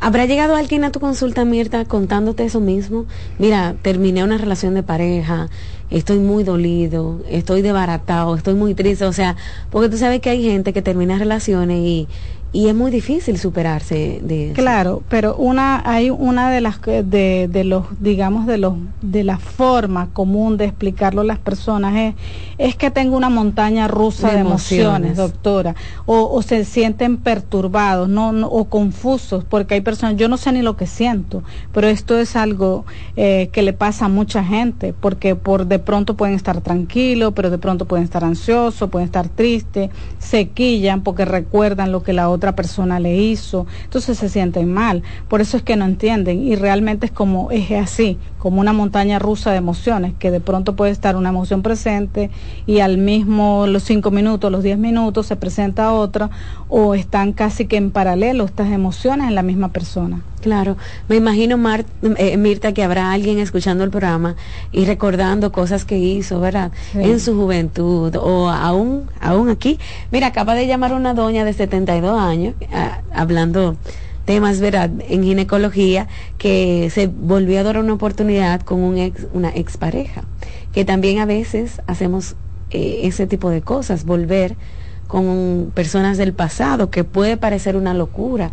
¿Habrá llegado alguien a tu consulta, Mirta, contándote eso mismo? Mira, terminé una relación de pareja estoy muy dolido, estoy desbaratado, estoy muy triste, o sea, porque tú sabes que hay gente que termina relaciones y, y es muy difícil superarse de eso. Claro, pero una hay una de las de, de los digamos de los de la forma común de explicarlo a las personas es es que tengo una montaña rusa de, emociones, doctora, o, o, se sienten perturbados, no, o confusos, porque hay personas yo no sé ni lo que siento, pero esto es algo eh, que le pasa a mucha gente, porque por de pronto pueden estar tranquilos, pero de pronto pueden estar ansiosos, pueden estar tristes, se quillan porque recuerdan lo que la otra otra persona le hizo, entonces se sienten mal, por eso es que no entienden. Y realmente es como es así, como una montaña rusa de emociones, que de pronto puede estar una emoción presente y al mismo los cinco minutos, los diez minutos se presenta otra o están casi que en paralelo estas emociones en la misma persona. Claro, me imagino eh, Mirta que habrá alguien escuchando el programa y recordando cosas que hizo, ¿verdad? En su juventud o aún aún aquí. Mira, acaba de llamar una doña de 72 años hablando temas, ¿verdad? En ginecología que se volvió a dar una oportunidad con un ex, una expareja, que también a veces hacemos eh, ese tipo de cosas, volver con personas del pasado, que puede parecer una locura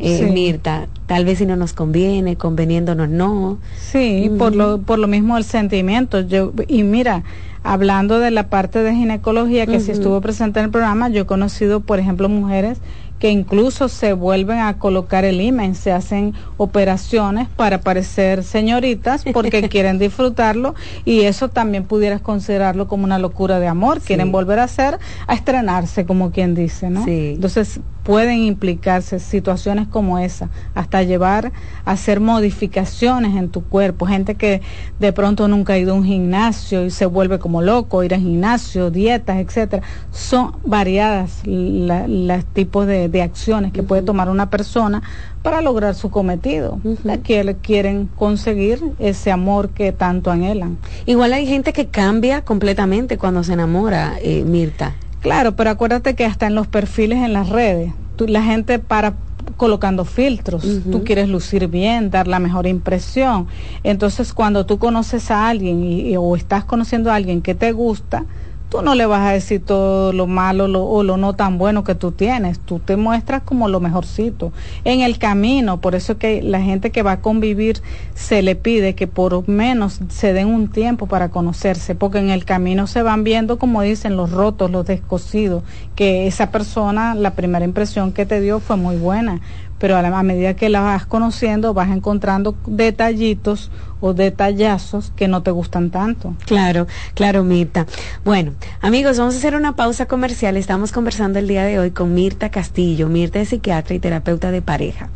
eh, Mirta, tal vez si no nos conviene, conveniéndonos no. Sí, por, lo, por lo mismo el sentimiento. Yo, y mira, hablando de la parte de ginecología que si estuvo presente en el programa, yo he conocido, por ejemplo, mujeres que incluso se vuelven a colocar el imen, se hacen operaciones para parecer señoritas porque quieren disfrutarlo y eso también pudieras considerarlo como una locura de amor, quieren volver a hacer, a estrenarse como quien dice, ¿no? Entonces pueden implicarse situaciones como esa, hasta llevar a hacer modificaciones en tu cuerpo, gente que de pronto nunca ha ido a un gimnasio y se vuelve como loco, ir al gimnasio, dietas, etcétera, son variadas los tipos de de, acciones que puede tomar una persona para lograr su cometido. que quieren conseguir ese amor que tanto anhelan. Igual hay gente que cambia completamente cuando se enamora, eh, Mirta. Claro, pero acuérdate que hasta en los perfiles en las redes, la gente para colocando filtros, tú quieres lucir bien, dar la mejor impresión. Entonces, cuando tú conoces a alguien y, o estás conociendo a alguien que te gusta, tú no le vas a decir todo lo malo o lo no tan bueno que tú tienes, tú te muestras como lo mejorcito. En el camino, por eso que la gente que va a convivir se le pide que por menos se den un tiempo para conocerse, porque en el camino se van viendo, como dicen, los rotos, los descosidos, que esa persona, la primera impresión que te dio fue muy buena, pero a, medida que la vas conociendo vas encontrando detallitos o detallazos que no te gustan tanto. Claro, claro, Mirta. Bueno, amigos, vamos a hacer una pausa comercial. Estamos conversando el día de hoy con Mirta Castillo. Mirta es psiquiatra y terapeuta de pareja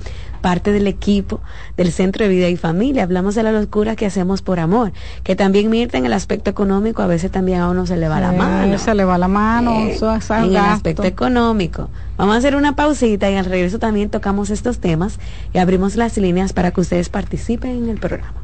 parte del equipo del Centro de Vida y Familia. Hablamos de la locura que hacemos por amor, que también Mirta en el aspecto económico a veces también a uno se le va la mano. Se le va la mano, eh, en el aspecto económico. Vamos a hacer una pausita y al regreso también tocamos estos temas y abrimos las líneas para que ustedes participen en el programa.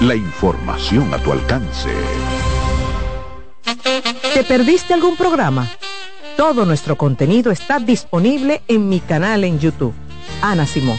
La información a tu alcance. ¿Te perdiste algún programa? Todo nuestro contenido está disponible en mi canal en YouTube. Ana Simón.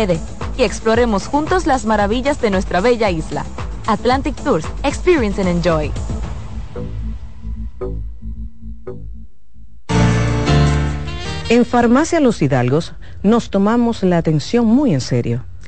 Y exploremos juntos las maravillas de nuestra bella isla. Atlantic Tours, Experience and Enjoy. En Farmacia Los Hidalgos nos tomamos la atención muy en serio.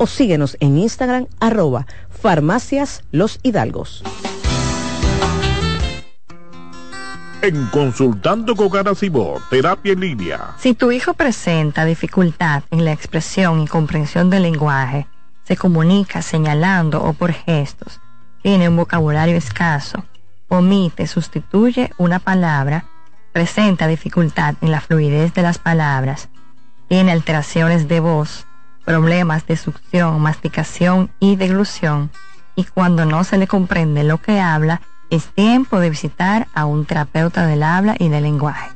o síguenos en Instagram arroba farmacias los hidalgos. En Consultando con Garacimo, Terapia en Línea. Si tu hijo presenta dificultad en la expresión y comprensión del lenguaje, se comunica señalando o por gestos, tiene un vocabulario escaso, omite, sustituye una palabra, presenta dificultad en la fluidez de las palabras, tiene alteraciones de voz, problemas de succión, masticación y deglución, y cuando no se le comprende lo que habla, es tiempo de visitar a un terapeuta del habla y del lenguaje.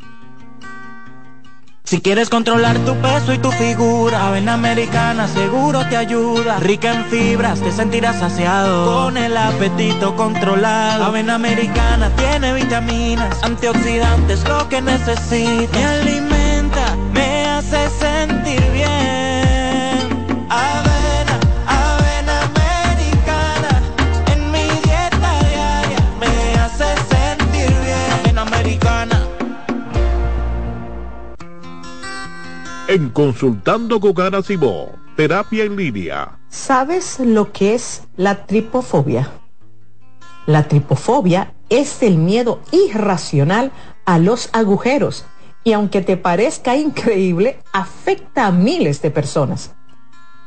Si quieres controlar tu peso y tu figura, Avena Americana seguro te ayuda. Rica en fibras, te sentirás saciado. Con el apetito controlado. Avena Americana tiene vitaminas, antioxidantes, lo que necesitas. Me alimenta, me hace sentir bien. Avena, avena americana. En mi dieta diaria me hace sentir bien. Avena americana. En Consultando con Garacimo, Terapia en Línea. ¿Sabes lo que es la tripofobia? La tripofobia es el miedo irracional a los agujeros y aunque te parezca increíble, afecta a miles de personas.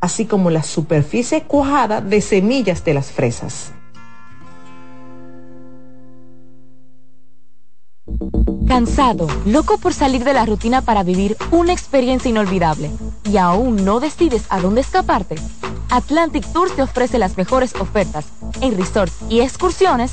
así como la superficie cuajada de semillas de las fresas. Cansado, loco por salir de la rutina para vivir una experiencia inolvidable y aún no decides a dónde escaparte. Atlantic Tours te ofrece las mejores ofertas en resorts y excursiones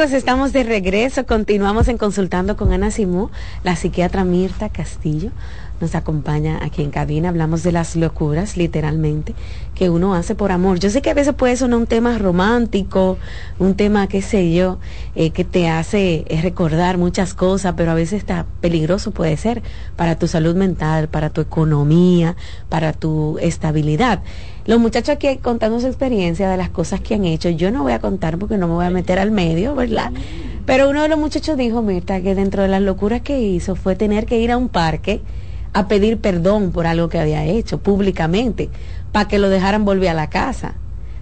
Estamos de regreso. Continuamos en Consultando con Ana Simú, la psiquiatra Mirta Castillo nos acompaña aquí en cabina. Hablamos de las locuras, literalmente, que uno hace por amor. Yo sé que a veces puede sonar un tema romántico, un tema, qué sé yo, eh, que te hace eh, recordar muchas cosas, pero a veces está peligroso puede ser para tu salud mental, para tu economía, para tu estabilidad. Los muchachos aquí contando su experiencia de las cosas que han hecho, yo no voy a contar porque no me voy a meter al medio, ¿verdad? Pero uno de los muchachos dijo, Mirta, que dentro de las locuras que hizo fue tener que ir a un parque a pedir perdón por algo que había hecho públicamente, para que lo dejaran volver a la casa.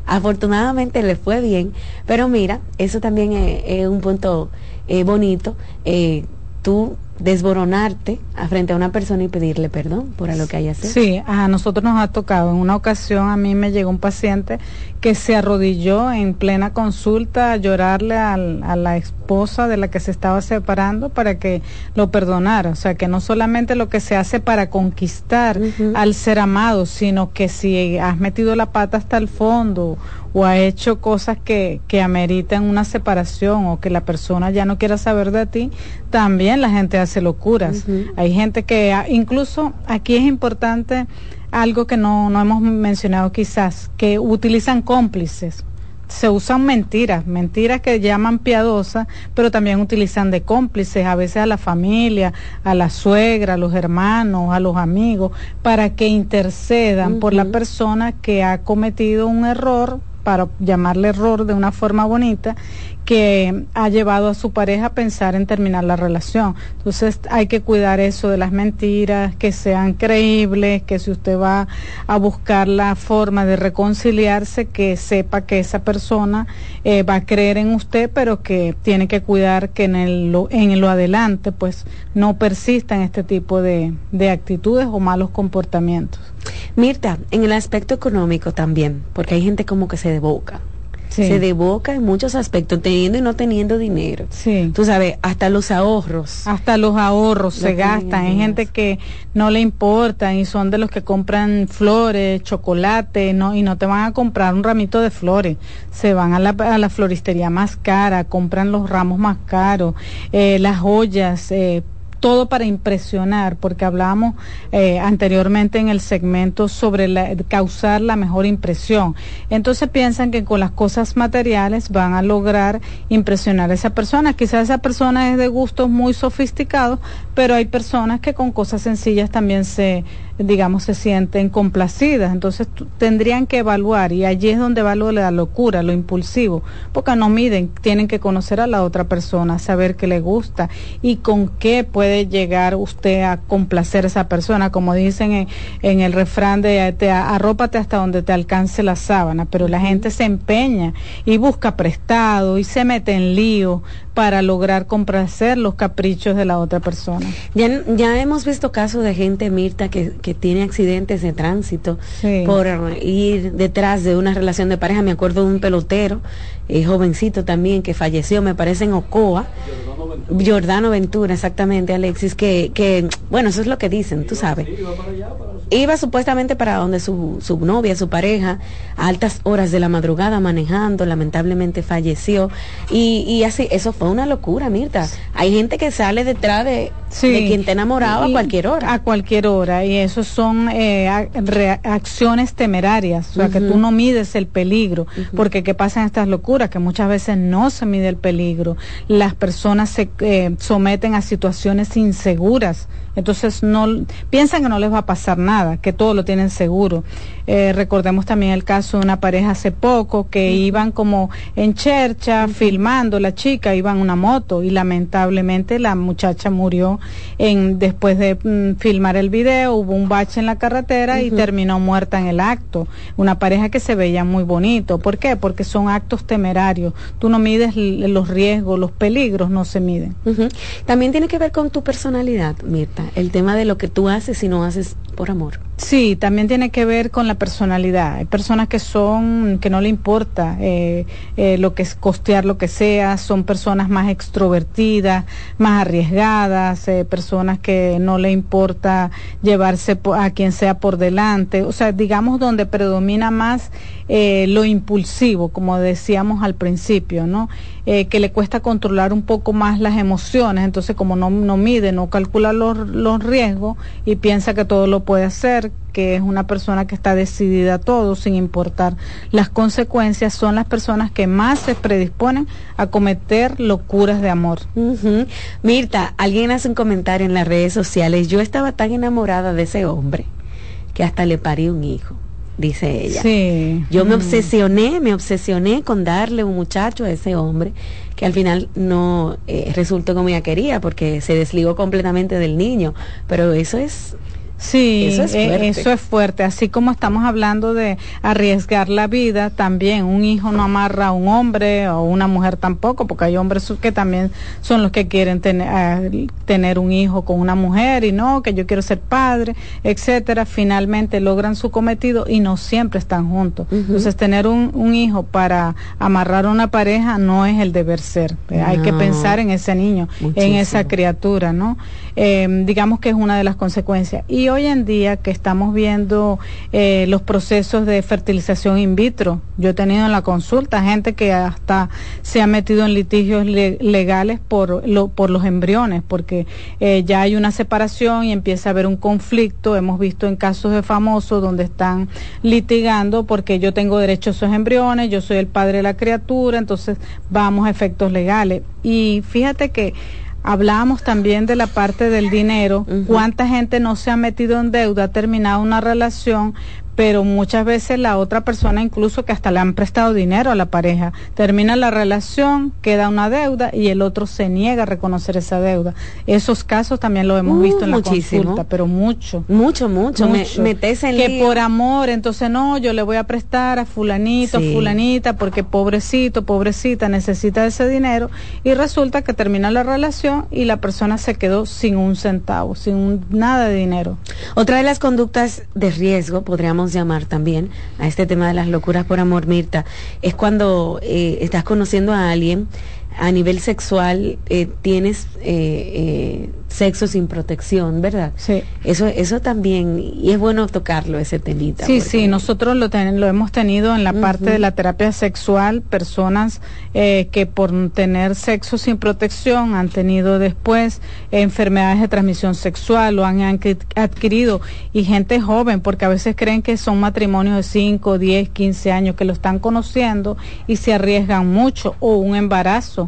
Afortunadamente le fue bien, pero mira, eso también es, un punto eh, bonito. Eh, tú desboronarte a frente a una persona y pedirle perdón por lo que haya hecho. Sí, a nosotros nos ha tocado. En una ocasión a mí me llegó un paciente que se arrodilló en plena consulta a llorarle a la esposa de la que se estaba separando para que lo perdonara. O sea, que no solamente lo que se hace para conquistar al ser amado, sino que si has metido la pata hasta el fondo o ha hecho cosas que, que ameritan una separación o que la persona ya no quiera saber de ti, también la gente hace locuras. Hay gente que, incluso aquí es importante algo que no, no hemos mencionado quizás, que utilizan cómplices. Se usan mentiras, mentiras que llaman piadosas, pero también utilizan de cómplices, a veces a la familia, a la suegra, a los hermanos, a los amigos, para que intercedan por la persona que ha cometido un error para llamarle error de una forma bonita, que ha llevado a su pareja a pensar en terminar la relación. Entonces hay que cuidar eso de las mentiras, que sean creíbles, que si usted va a buscar la forma de reconciliarse, que sepa que esa persona eh, va a creer en usted, pero que tiene que cuidar que en, el, en lo adelante pues no persistan este tipo de, de actitudes o malos comportamientos. Mirta, en el aspecto económico también, porque hay gente como que se Se devoca en muchos aspectos, teniendo y no teniendo dinero. Sí. Tú sabes, hasta los ahorros. Hasta los ahorros se gastan. Hay gente que no le importa y son de los que compran flores, chocolate, no, y no te van a comprar un ramito de flores. Se van a la, a la floristería más cara, compran los ramos más caros, eh, las joyas, eh, todo para impresionar, porque hablamos eh, anteriormente en el segmento sobre la, causar la mejor impresión. Entonces piensan que con las cosas materiales van a lograr impresionar a esa persona. Quizás esa persona es de gustos muy sofisticados, pero hay personas que con cosas sencillas también se digamos, se sienten complacidas. Entonces tendrían que evaluar y allí es donde va lo la locura, lo impulsivo, porque no miden, tienen que conocer a la otra persona, saber qué le gusta y con qué puede llegar usted a complacer a esa persona, como dicen en, el refrán de te, arrópate hasta donde te alcance la sábana, pero la gente se empeña y busca prestado y se mete en lío para lograr complacer los caprichos de la otra persona. Ya, ya hemos visto casos de gente, Mirta, que, que tiene accidentes de tránsito por ir detrás de una relación de pareja. Me acuerdo de un pelotero, eh, jovencito también, que falleció, me parece en Ocoa. Giordano Ventura, exactamente, Alexis, que, que, bueno, eso es lo que dicen, tú sabes. Iba supuestamente para donde su, su novia, su pareja, a altas horas de la madrugada manejando, lamentablemente falleció. Y, y así, eso fue una locura, Mirta. Hay gente que sale detrás de, quien te enamorado a cualquier hora. A cualquier hora, y eso son eh, reacciones temerarias, o sea, que tú no mides el peligro, porque ¿qué pasa en estas locuras? Que muchas veces no se mide el peligro. Las personas se eh, someten a situaciones inseguras entonces no piensan que no les va a pasar nada, que todo lo tienen seguro. Eh, recordemos también el caso de una pareja hace poco que iban como en chercha filmando, la chica iba en una moto y lamentablemente la muchacha murió en después de mm, filmar el video, hubo un bache en la carretera y terminó muerta en el acto. Una pareja que se veía muy bonito. ¿Por qué? Porque son actos temerarios. Tú no mides los riesgos, los peligros no se miden. También tiene que ver con tu personalidad, Mirta el tema de lo que tú haces y no haces por amor. Sí, también tiene que ver con la personalidad. Hay personas que son, que no le importa eh, eh, lo que es costear lo que sea, son personas más extrovertidas, más arriesgadas, eh, personas que no le importa llevarse a quien sea por delante. O sea, digamos donde predomina más lo impulsivo, como decíamos al principio, ¿no? Que le cuesta controlar un poco más las emociones, entonces como no, no mide, no calcula los, los riesgos y piensa que todo lo puede hacer, que es una persona que está decidida a todo sin importar las consecuencias, son las personas que más se predisponen a cometer locuras de amor. Mirta, alguien hace un comentario en las redes sociales, yo estaba tan enamorada de ese hombre que hasta le parí un hijo dice ella. Sí. Yo me mm. obsesioné, me obsesioné con darle un muchacho a ese hombre que al final no eh, resultó como ella quería porque se desligó completamente del niño. Pero eso es Sí, eso es, eh, fuerte. eso es fuerte. Así como estamos hablando de arriesgar la vida, también un hijo no amarra a un hombre o una mujer tampoco, porque hay hombres que también son los que quieren tener, eh, tener un hijo con una mujer y no, que yo quiero ser padre, etcétera. Finalmente logran su cometido y no siempre están juntos. Entonces, tener un, un, hijo para amarrar a una pareja no es el deber ser. Hay que pensar en ese niño, en esa criatura, ¿no? Eh, digamos que es una de las consecuencias. Y hoy en día que estamos viendo eh, los procesos de fertilización in vitro, yo he tenido en la consulta gente que hasta se ha metido en litigios legales por, por los embriones, porque eh, ya hay una separación y empieza a haber un conflicto. Hemos visto en casos de famosos donde están litigando porque yo tengo derecho a esos embriones, yo soy el padre de la criatura, entonces vamos a efectos legales. Y fíjate que Hablábamos también de la parte del dinero, cuánta gente no se ha metido en deuda, ha terminado una relación, pero muchas veces la otra persona incluso que hasta le han prestado dinero a la pareja, termina la relación, queda una deuda y el otro se niega a reconocer esa deuda. Esos casos también lo hemos visto en la consulta, pero mucho. Mucho, mucho. mucho. Me, que por amor, entonces no, yo le voy a prestar a fulanito, fulanita, porque pobrecito, pobrecita necesita ese dinero y resulta que termina la relación y la persona se quedó sin un centavo, sin nada de dinero. Otra de las conductas de riesgo, podríamos llamar también a este tema de las locuras por amor, Mirta, es cuando eh, estás conociendo a alguien a nivel sexual eh, tienes eh, eh, sexo sin protección, ¿verdad? Sí. Eso, eso también, y es bueno tocarlo, ese temita. Sí, porque- sí, nosotros lo, ten- lo hemos tenido en la parte de la terapia sexual, personas eh, que por tener sexo sin protección han tenido después enfermedades de transmisión sexual o han adqui- adquirido, y gente joven, porque a veces creen que son matrimonios de 5, 10, 15 años que lo están conociendo y se arriesgan mucho, o un embarazo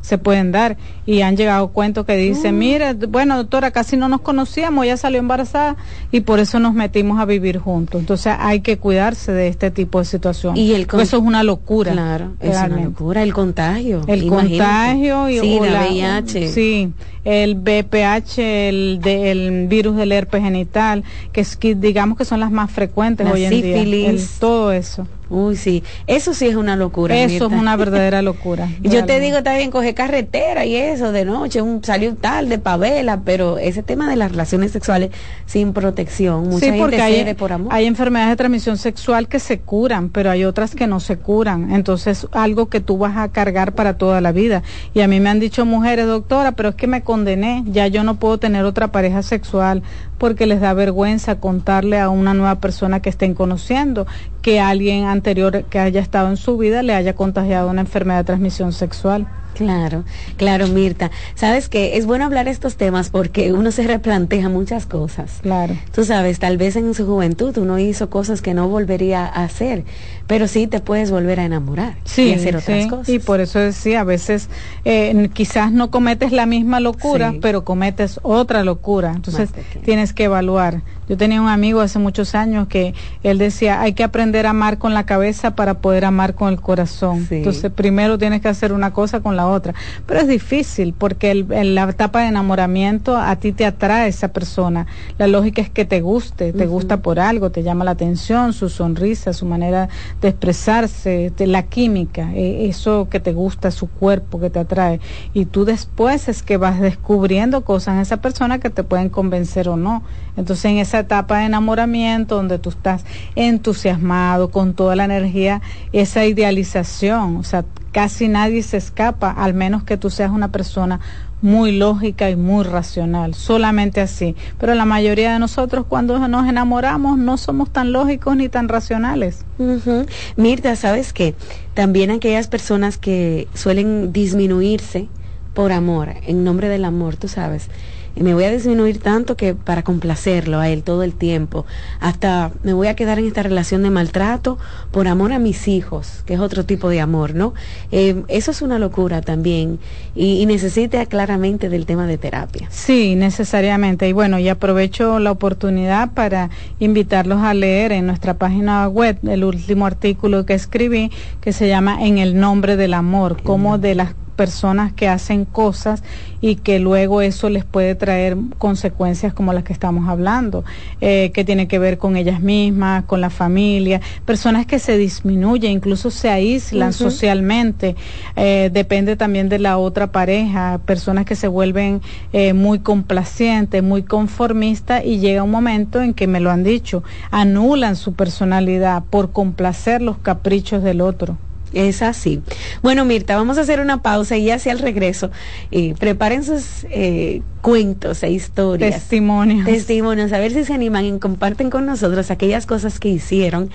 se pueden dar, y han llegado cuentos que dicen, mire, bueno doctora, casi no nos conocíamos, ella salió embarazada y por eso nos metimos a vivir juntos. Entonces hay que cuidarse de este tipo de situación. Y el eso es una locura. Claro, es una locura. El contagio. El imagínate. contagio y sí, la VIH. Sí, el BPH, el, de- el virus del herpes genital, que, es, que digamos que son las más frecuentes La hoy en día. sífilis. El- todo eso. Uy, sí. Eso sí es una locura. Eso Mirta. es una verdadera locura. Yo te digo, está bien, carretera y eso de noche, un, salió tarde pa' vela, pero ese tema de las relaciones sexuales sin protección, mucha Sí, gente porque cede hay, por amor. hay enfermedades de transmisión sexual que se curan, pero hay otras que no se curan. Entonces, algo que tú vas a cargar para toda la vida. Y a mí me han dicho mujeres, doctora, pero es que me condené, ya yo no puedo tener otra pareja sexual porque les da vergüenza contarle a una nueva persona que estén conociendo que alguien anterior que haya estado en su vida le haya contagiado una enfermedad de transmisión sexual. Claro, claro, Mirta. Sabes que es bueno hablar estos temas porque uno se replantea muchas cosas. Claro. Tú sabes, tal vez en su juventud uno hizo cosas que no volvería a hacer, pero sí te puedes volver a enamorar Sí, y hacer otras sí, cosas. y por eso decía, a veces eh, quizás no cometes la misma locura, Sí. pero cometes otra locura. Entonces tienes que evaluar. Yo tenía un amigo hace muchos años que él decía, hay que aprender a amar con la cabeza para poder amar con el corazón. Sí. Entonces primero tienes que hacer una cosa con la otra. Pero es difícil porque el- en la etapa de enamoramiento a ti te atrae esa persona. La lógica es que te guste, te gusta por algo, te llama la atención, su sonrisa, su manera de expresarse, de la química, eh, eso que te gusta, su cuerpo que te atrae. Y tú después es que vas descubriendo cosas en esa persona que te pueden convencer o no. Entonces en esa etapa de enamoramiento donde tú estás entusiasmado con toda la energía, esa idealización, o sea, casi nadie se escapa, al menos que tú seas una persona muy lógica y muy racional, solamente así. Pero la mayoría de nosotros cuando nos enamoramos no somos tan lógicos ni tan racionales. Ujú. Mirta, ¿sabes qué? También aquellas personas que suelen disminuirse por amor, en nombre del amor, tú sabes. Me voy a disminuir tanto que para complacerlo a él todo el tiempo, hasta me voy a quedar en esta relación de maltrato por amor a mis hijos, que es otro tipo de amor, ¿no? Eh, eso es una locura también y, y necesita claramente del tema de terapia. Sí, necesariamente. Y bueno, y aprovecho la oportunidad para invitarlos a leer en nuestra página web el último artículo que escribí que se llama En el nombre del amor, como de las personas que hacen cosas y que luego eso les puede traer consecuencias como las que estamos hablando, eh, que tiene que ver con ellas mismas, con la familia, personas que se disminuyen, incluso se aíslan socialmente, eh, depende también de la otra pareja, personas que se vuelven eh, muy complacientes, muy conformistas y llega un momento en que me lo han dicho, anulan su personalidad por complacer los caprichos del otro. Es así. Bueno, Mirta, vamos a hacer una pausa y hacia el regreso, eh, preparen sus eh, cuentos e historias. Testimonios. Testimonios, a ver si se animan y comparten con nosotros aquellas cosas que hicieron,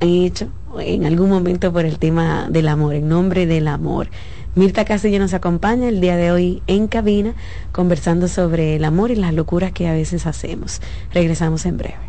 han hecho en algún momento por el tema del amor, en nombre del amor. Mirta Castillo nos acompaña el día de hoy en cabina conversando sobre el amor y las locuras que a veces hacemos. Regresamos en breve.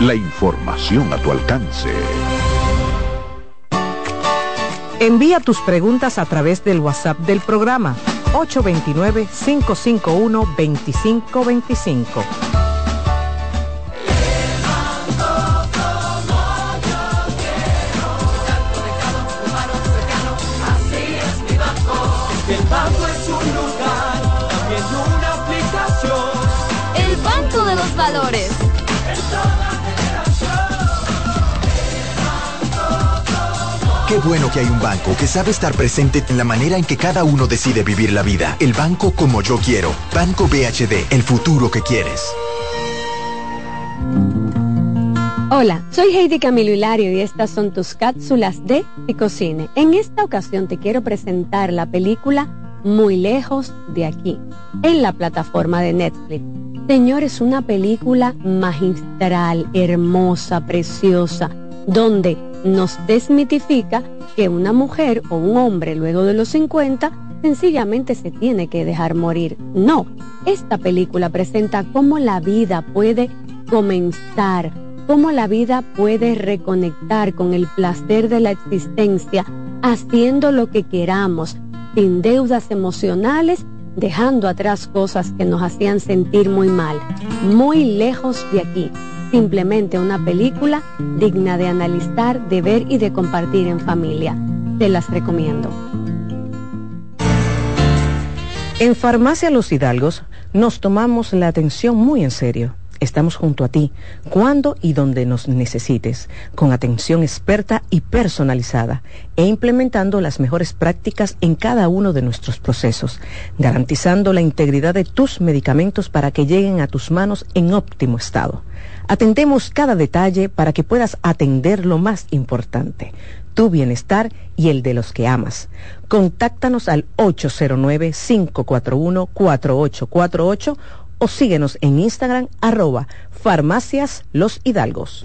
La información a tu alcance. Envía tus preguntas a través del WhatsApp del programa 829-551-2525. Qué bueno que hay un banco que sabe estar presente en la manera en que cada uno decide vivir la vida. El banco como yo quiero. Banco BHD, el futuro que quieres. Hola, soy Heidi Camilo Hilario y estas son tus cápsulas de Picocine. En esta ocasión te quiero presentar la película Muy lejos de aquí, en la plataforma de Netflix. Señor, es una película magistral, hermosa, preciosa, donde nos desmitifica que una mujer o un hombre luego de los 50 sencillamente se tiene que dejar morir. No, esta película presenta cómo la vida puede comenzar, cómo la vida puede reconectar con el placer de la existencia haciendo lo que queramos, sin deudas emocionales, dejando atrás cosas que nos hacían sentir muy mal, muy lejos de aquí simplemente una película digna de analizar, de ver y de compartir en familia. Te las recomiendo. En Farmacia Los Hidalgos nos tomamos la atención muy en serio. Estamos junto a ti, cuando y donde nos necesites, con atención experta y personalizada, e implementando las mejores prácticas en cada uno de nuestros procesos, garantizando la integridad de tus medicamentos para que lleguen a tus manos en óptimo estado. Atendemos cada detalle para que puedas atender lo más importante, tu bienestar y el de los que amas. Contáctanos al 809-541-4848 o síguenos en Instagram arroba farmacias los hidalgos.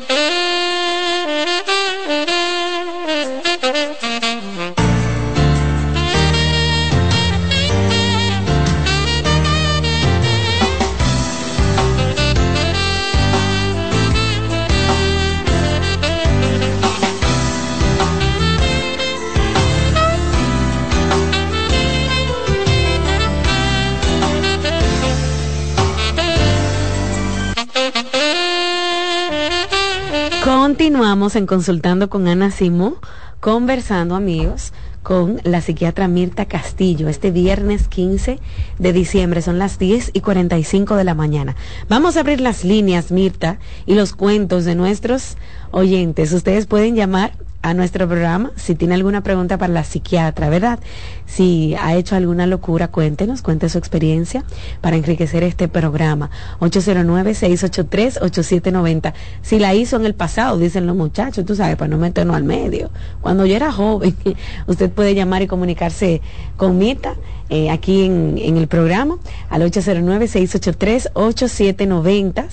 En Consultando con Ana Simó, conversando amigos con la psiquiatra Mirta Castillo este viernes 15 de diciembre, son las 10 y 45 de la mañana. Vamos a abrir las líneas, Mirta, y los cuentos de nuestros oyentes. Ustedes pueden llamar a nuestro programa. Si tiene alguna pregunta para la psiquiatra, ¿verdad? Si ha hecho alguna locura, cuéntenos, cuente su experiencia para enriquecer este programa. 809-683-8790. Si la hizo en el pasado, dicen los muchachos, tú sabes, para no meternos al medio. Cuando yo era joven, usted puede llamar y comunicarse con Mita. Eh, aquí en, en, el programa al 809-683-8790,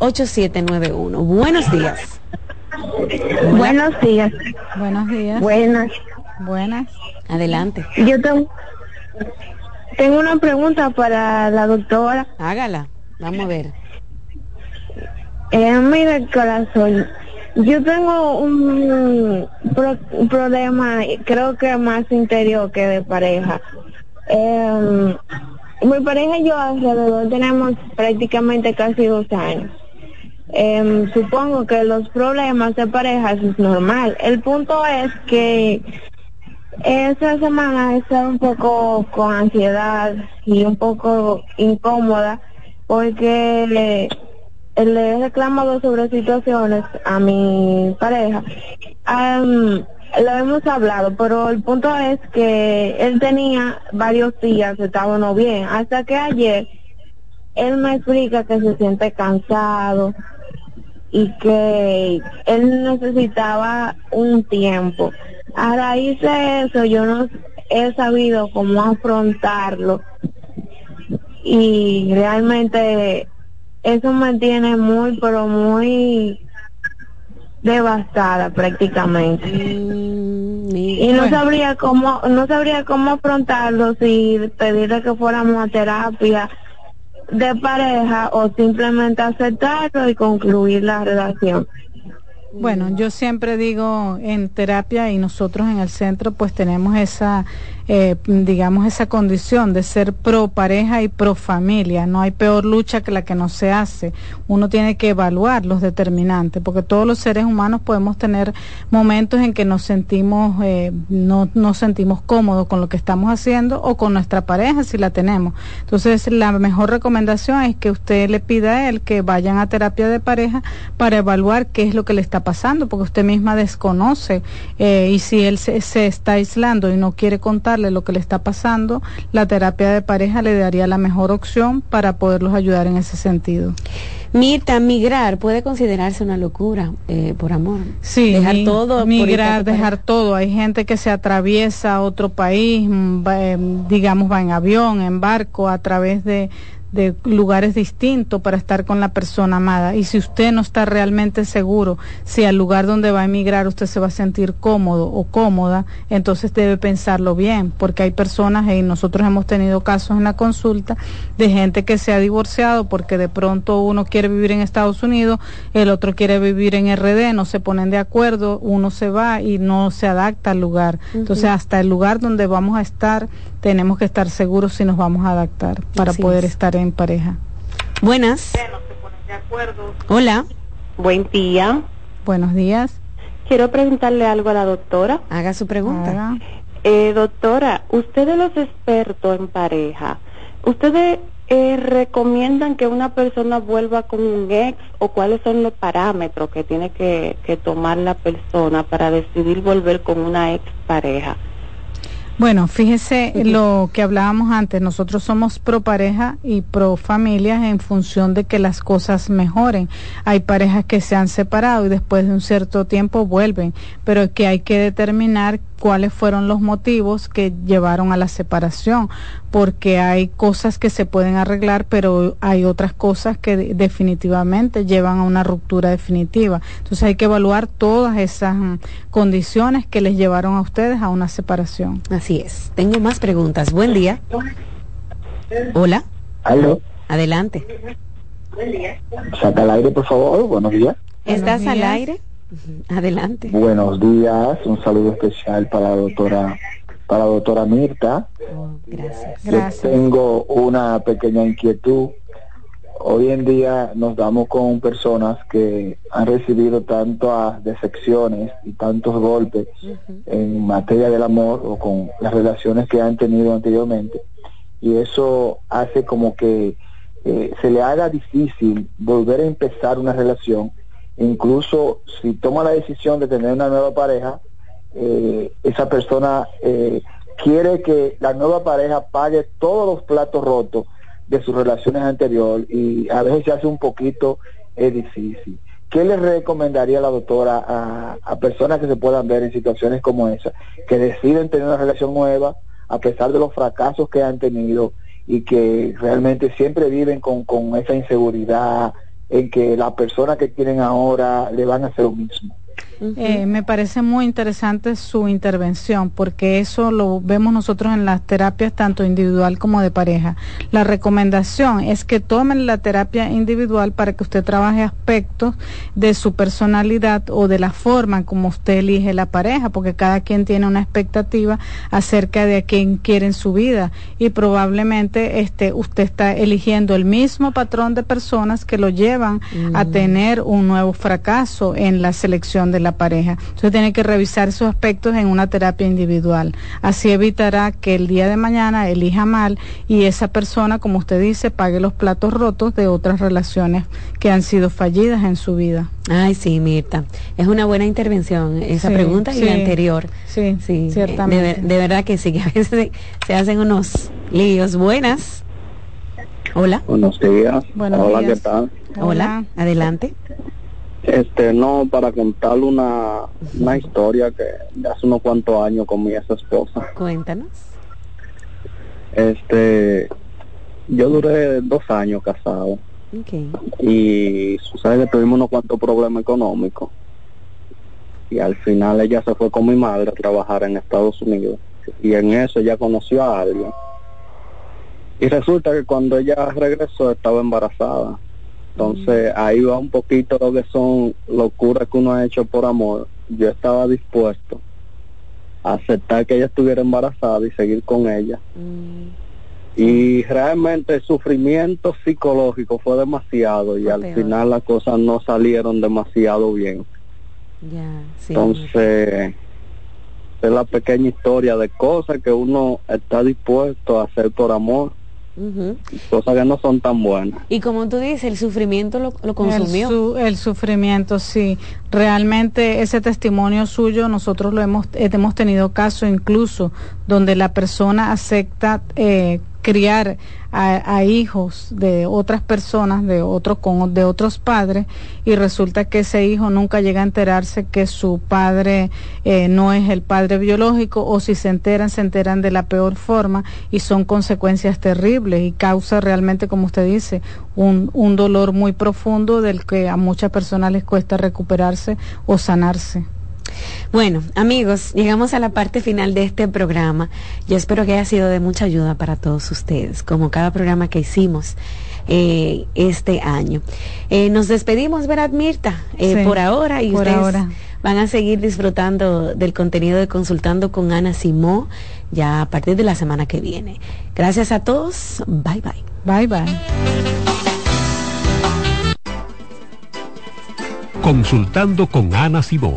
683-8791. Buenos días. Buenos días. Buenos días. Buenas. Buenas. Adelante. Yo tengo, tengo una pregunta para la doctora. Hágala. Vamos a ver. Eh, mira, corazón. Yo tengo un, un, problema, creo que más interior que de pareja. Eh, mi pareja y yo alrededor tenemos prácticamente casi dos años. Eh, supongo que los problemas de pareja es normal. El punto es que esa semana he estado un poco con ansiedad y un poco incómoda porque le, le he reclamado sobre situaciones a mi pareja. lo hemos hablado, pero el punto es que él tenía varios días, estaba no bien, hasta que ayer él me explica que se siente cansado, y que él necesitaba un tiempo. A raíz de eso yo no he sabido cómo afrontarlo y realmente eso me tiene muy, pero muy devastada prácticamente. Mm, y no sabría cómo, no sabría cómo afrontarlo si pedirle que fuéramos a terapia de pareja o simplemente aceptarlo y concluir la relación. Bueno, yo siempre digo en terapia y nosotros en el centro pues tenemos esa eh, digamos, esa condición de ser pro pareja y pro familia. No hay peor lucha que la que no se hace. Uno tiene que evaluar los determinantes, porque todos los seres humanos podemos tener momentos en que nos sentimos, eh, no nos sentimos cómodos con lo que estamos haciendo o con nuestra pareja si la tenemos. Entonces, la mejor recomendación es que usted le pida a él que vayan a terapia de pareja para evaluar qué es lo que le está pasando, porque usted misma desconoce eh, y si él se, se está aislando y no quiere contar lo que le está pasando, la terapia de pareja le daría la mejor opción para poderlos ayudar en ese sentido. Mirta, migrar puede considerarse una locura eh, por amor. Sí, dejar todo. Migrar, dejar todo. Hay gente que se atraviesa a otro país, mm, eh, digamos, va en avión, en barco, a través de, de lugares distintos para estar con la persona amada. Y si usted no está realmente seguro si al lugar donde va a emigrar usted se va a sentir cómodo o cómoda, entonces debe pensarlo bien, porque hay personas, y nosotros hemos tenido casos en la consulta, de gente que se ha divorciado porque de pronto uno quiere vivir en Estados Unidos, el otro quiere vivir en RD, no se ponen de acuerdo, uno se va y no se adapta al lugar. Entonces, hasta el lugar donde vamos a estar, tenemos que estar seguros si nos vamos a adaptar para poder estar en pareja. Buenas. Hola. Buen día. Buenos días. Quiero preguntarle algo a la doctora. Haga su pregunta. Eh, doctora, ustedes los expertos en pareja, ¿ustedes eh, recomiendan que una persona vuelva con un ex o cuáles son los parámetros que tiene que, que tomar la persona para decidir volver con una ex pareja? Bueno, fíjese lo que hablábamos antes, nosotros somos pro pareja y pro familia en función de que las cosas mejoren. Hay parejas que se han separado y después de un cierto tiempo vuelven, pero que hay que determinar cuáles fueron los motivos que llevaron a la separación, porque hay cosas que se pueden arreglar, pero hay otras cosas que definitivamente llevan a una ruptura definitiva. Entonces hay que evaluar todas esas mm, condiciones que les llevaron a ustedes a una separación. Así es. Tengo más preguntas. Buen día. Hola. ¿Aló? Adelante. Saca al aire, por favor. Buenos días. ¿Estás al aire? Adelante. Buenos días, un saludo especial para la doctora, para la doctora Mirta. Oh, gracias. Yo tengo una pequeña inquietud. Hoy en día nos damos con personas que han recibido tantas decepciones y tantos golpes en materia del amor o con las relaciones que han tenido anteriormente. Y eso hace como que eh, se le haga difícil volver a empezar una relación incluso si toma la decisión de tener una nueva pareja, eh, esa persona eh, quiere que la nueva pareja pague todos los platos rotos de sus relaciones anteriores y a veces se hace un poquito es difícil. ¿Qué le recomendaría la doctora a, personas que se puedan ver en situaciones como esa, que deciden tener una relación nueva a pesar de los fracasos que han tenido y que realmente siempre viven con esa inseguridad, en que la persona que quieren ahora le van a hacer lo mismo. Eh, me parece muy interesante su intervención porque eso lo vemos nosotros en las terapias tanto individual como de pareja. La recomendación es que tomen la terapia individual para que usted trabaje aspectos de su personalidad o de la forma como usted elige la pareja, porque cada quien tiene una expectativa acerca de a quién quiere en su vida y probablemente este usted está eligiendo el mismo patrón de personas que lo llevan a mm. tener un nuevo fracaso en la selección de la pareja. Entonces tiene que revisar esos aspectos en una terapia individual. Así evitará que el día de mañana elija mal y esa persona, como usted dice, pague los platos rotos de otras relaciones que han sido fallidas en su vida. Ay, sí, Mirta. Es una buena intervención esa pregunta y la anterior. Sí, sí, ciertamente. De, verdad que sí, que a veces se hacen unos líos. Buenas. Hola. Buenos días. Buenos Hola, días. ¿qué tal? Hola, adelante. Este, no, para contarle una, una historia que de hace unos cuantos años con mi ex esposa. Cuéntanos. Este, yo duré dos años casado Okay. y sucede que tuvimos unos cuantos problemas económicos y al final ella se fue con mi madre a trabajar en Estados Unidos y en eso ella conoció a alguien y resulta que cuando ella regresó estaba embarazada entonces ahí va un poquito lo que son locuras que uno ha hecho por amor. Yo estaba dispuesto a aceptar que ella estuviera embarazada y seguir con ella. Y realmente el sufrimiento psicológico fue demasiado y Fue al peor. final las cosas no salieron demasiado bien. Sí. entonces, es la pequeña historia de cosas que uno está dispuesto a hacer por amor, Ujú. y cosas que no son tan buenas. Y como tú dices, el sufrimiento lo, lo consumió. El, su- el sufrimiento, sí. Realmente ese testimonio suyo, nosotros lo hemos, hemos tenido casos incluso donde la persona acepta eh, criar a, a hijos de otras personas, de otros con de otros padres, y resulta que ese hijo nunca llega a enterarse que su padre eh, no es el padre biológico, o si se enteran, se enteran de la peor forma, y son consecuencias terribles y causa realmente, como usted dice, un, un dolor muy profundo del que a muchas personas les cuesta recuperarse o sanarse. Bueno, amigos, llegamos a la parte final de este programa. Yo espero que haya sido de mucha ayuda para todos ustedes, como cada programa que hicimos eh, este año. Eh, nos despedimos, ¿verdad, Mirta? Eh, Sí, por ahora y por ustedes ahora. van a seguir disfrutando del contenido de Consultando con Ana Simó ya a partir de la semana que viene. Gracias a todos. Bye bye. Bye bye. Consultando con Ana Simó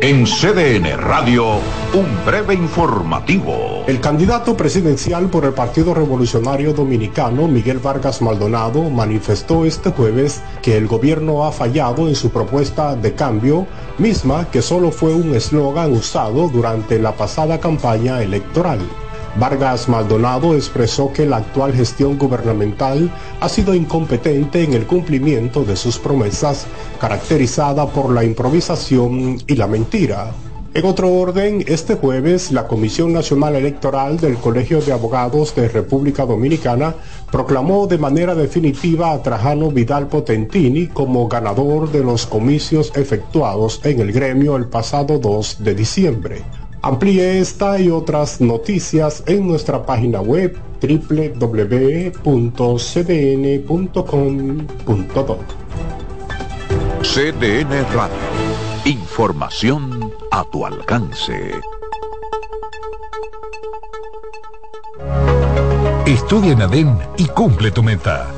En CDN Radio, un breve informativo. El candidato presidencial por el Partido Revolucionario Dominicano, Miguel Vargas Maldonado, manifestó este jueves que el gobierno ha fallado en su propuesta de cambio, misma que solo fue un eslogan usado durante la pasada campaña electoral. Vargas Maldonado expresó que la actual gestión gubernamental ha sido incompetente en el cumplimiento de sus promesas, caracterizada por la improvisación y la mentira. En otro orden, este jueves la Comisión Nacional Electoral del Colegio de Abogados de República Dominicana proclamó de manera definitiva a Trajano Vidal Potentini como ganador de los comicios efectuados en el gremio el pasado 2 de diciembre. Amplíe esta y otras noticias en nuestra página web www.cdn.com.do. CDN Radio. Información a tu alcance. Estudia en ADEN y cumple tu meta.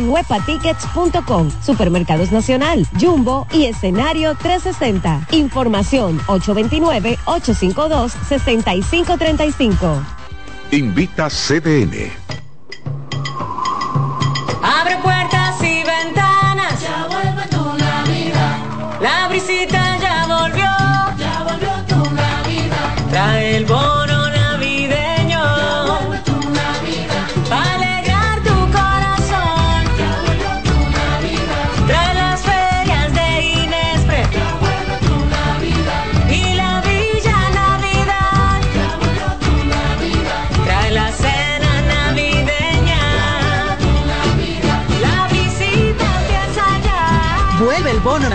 en webatickets.com, Supermercados Nacional, Jumbo y Escenario 360. Información 829-852-6535. Invita CDN. Abre puertas y ventanas. Ya vuelve tu Navidad. La brisita ya volvió. Ya volvió tu Navidad. Trae el bono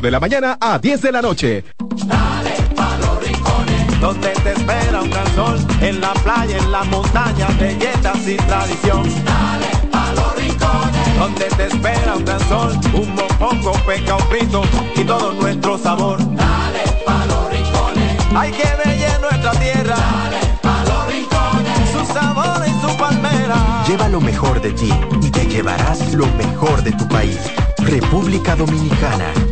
de la mañana a 10 de la noche. Donde te espera un gran sol, en la playa, en la montaña, belletas y tradición. Dale a los rincones. Donde te espera un gran sol, un mopongo, peca, un frito y todo nuestro sabor. Dale a los rincones. Hay que bella nuestra tierra. Dale a los rincones. Su sabor y su palmera. Lleva lo mejor de ti y te llevarás lo mejor de tu país. República Dominicana.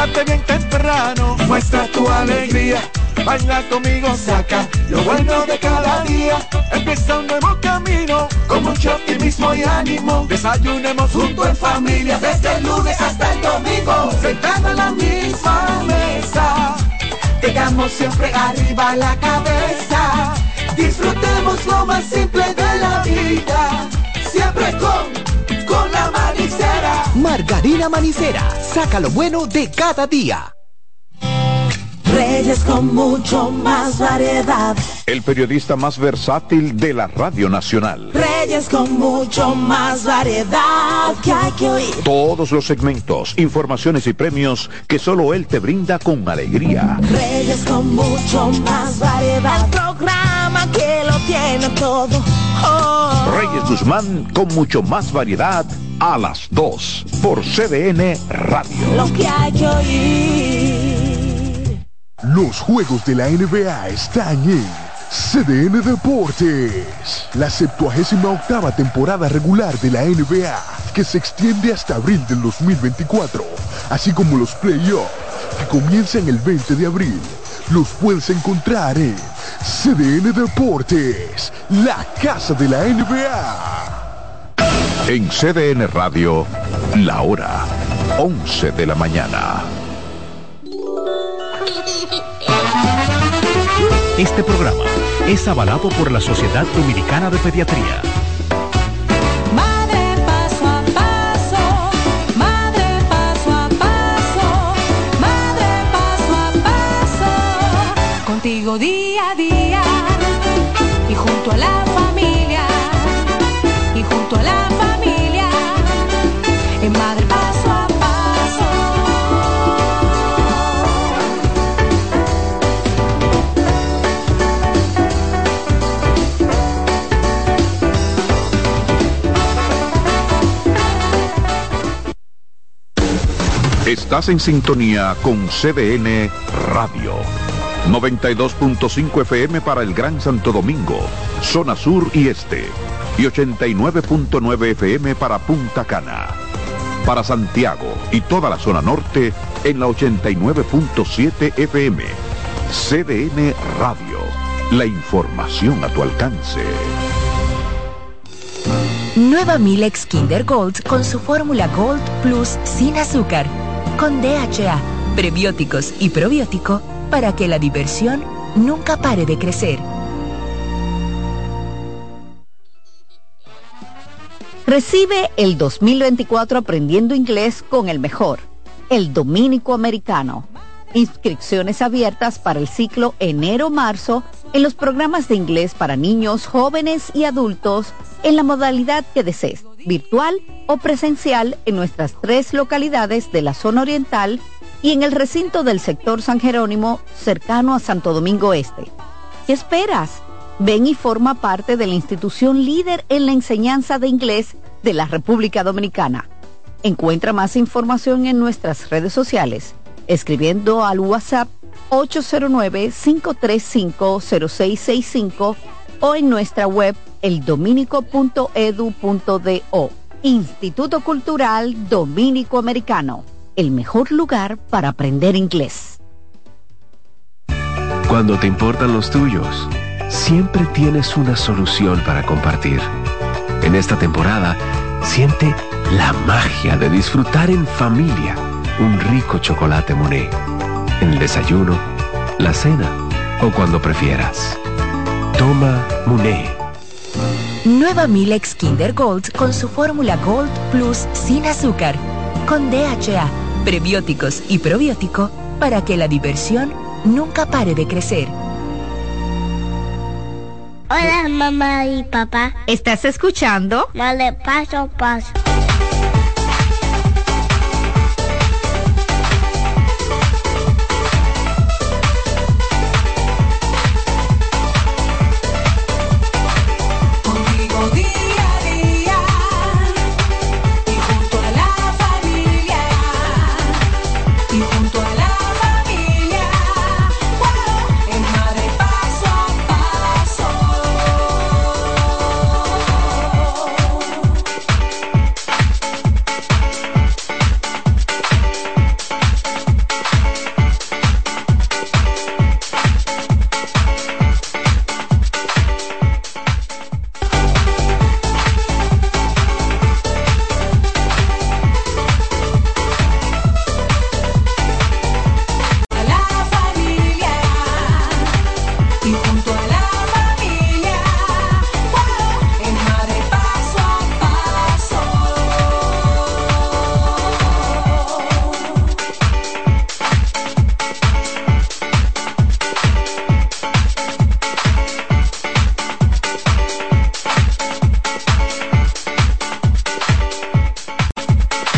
Despiértate bien temprano, muestra tu alegría. Baila conmigo, saca lo bueno de cada día. Empieza un nuevo camino, con mucho optimismo y ánimo. Desayunemos junto en familia, desde el lunes hasta el domingo. Sentado en la misma mesa, tengamos siempre arriba la cabeza. Disfrutemos lo más simple de la vida, siempre con, con la manicera. Margarina Manicera, saca lo bueno de cada día. Reyes con mucho más variedad. El periodista más versátil de la Radio Nacional. Reyes con mucho más variedad que hay que oír. Todos los segmentos, informaciones y premios que solo él te brinda con alegría. Reyes con mucho más variedad. El programa que lo tiene todo. Reyes Guzmán con mucho más variedad a las 2 por CDN Radio. Lo que hay que oír. Los juegos de la NBA están en CDN Deportes. La 78 octava temporada regular de la NBA, que se extiende hasta abril del 2024, así como los playoffs, que comienzan el 20 de abril. Los puedes encontrar en CDN Deportes, la casa de la NBA. En CDN Radio, la hora 11 de la mañana. Este programa es avalado por la Sociedad Dominicana de Pediatría. Contigo día a día y junto a la familia, y junto a la familia, en madre paso a paso. Estás en sintonía con CDN Radio. 92.5 FM para el Gran Santo Domingo, zona sur y este, y 89.9 FM para Punta Cana. Para Santiago y toda la zona norte en la 89.7 FM. CDN Radio. La información a tu alcance. Nueva Milex Kinder Gold con su fórmula Gold Plus sin azúcar, con DHA, prebióticos y probiótico para que la diversión nunca pare de crecer. Recibe el 2024 aprendiendo inglés con el mejor, el Dominico Americano. Inscripciones abiertas para el ciclo enero-marzo en los programas de inglés para niños, jóvenes y adultos en la modalidad que desees, virtual o presencial en nuestras tres localidades de la zona oriental y en el recinto del sector San Jerónimo cercano a Santo Domingo Este. ¿Qué esperas? Ven y forma parte de la institución líder en la enseñanza de inglés de la República Dominicana. Encuentra más información en nuestras redes sociales, escribiendo al WhatsApp 809-535-0665 o en nuestra web eldominico.edu.do. Instituto Cultural Dominico Americano, el mejor lugar para aprender inglés. Cuando te importan los tuyos, siempre tienes una solución para compartir. En esta temporada, siente la magia de disfrutar en familia un rico chocolate Monet. En el desayuno, la cena o cuando prefieras. Toma Monet. Nueva Milex Kinder Gold con su fórmula Gold Plus sin azúcar, con DHA, prebióticos y probiótico para que la diversión nunca pare de crecer. Hola mamá y papá. ¿Estás escuchando? Vale, paso, paso.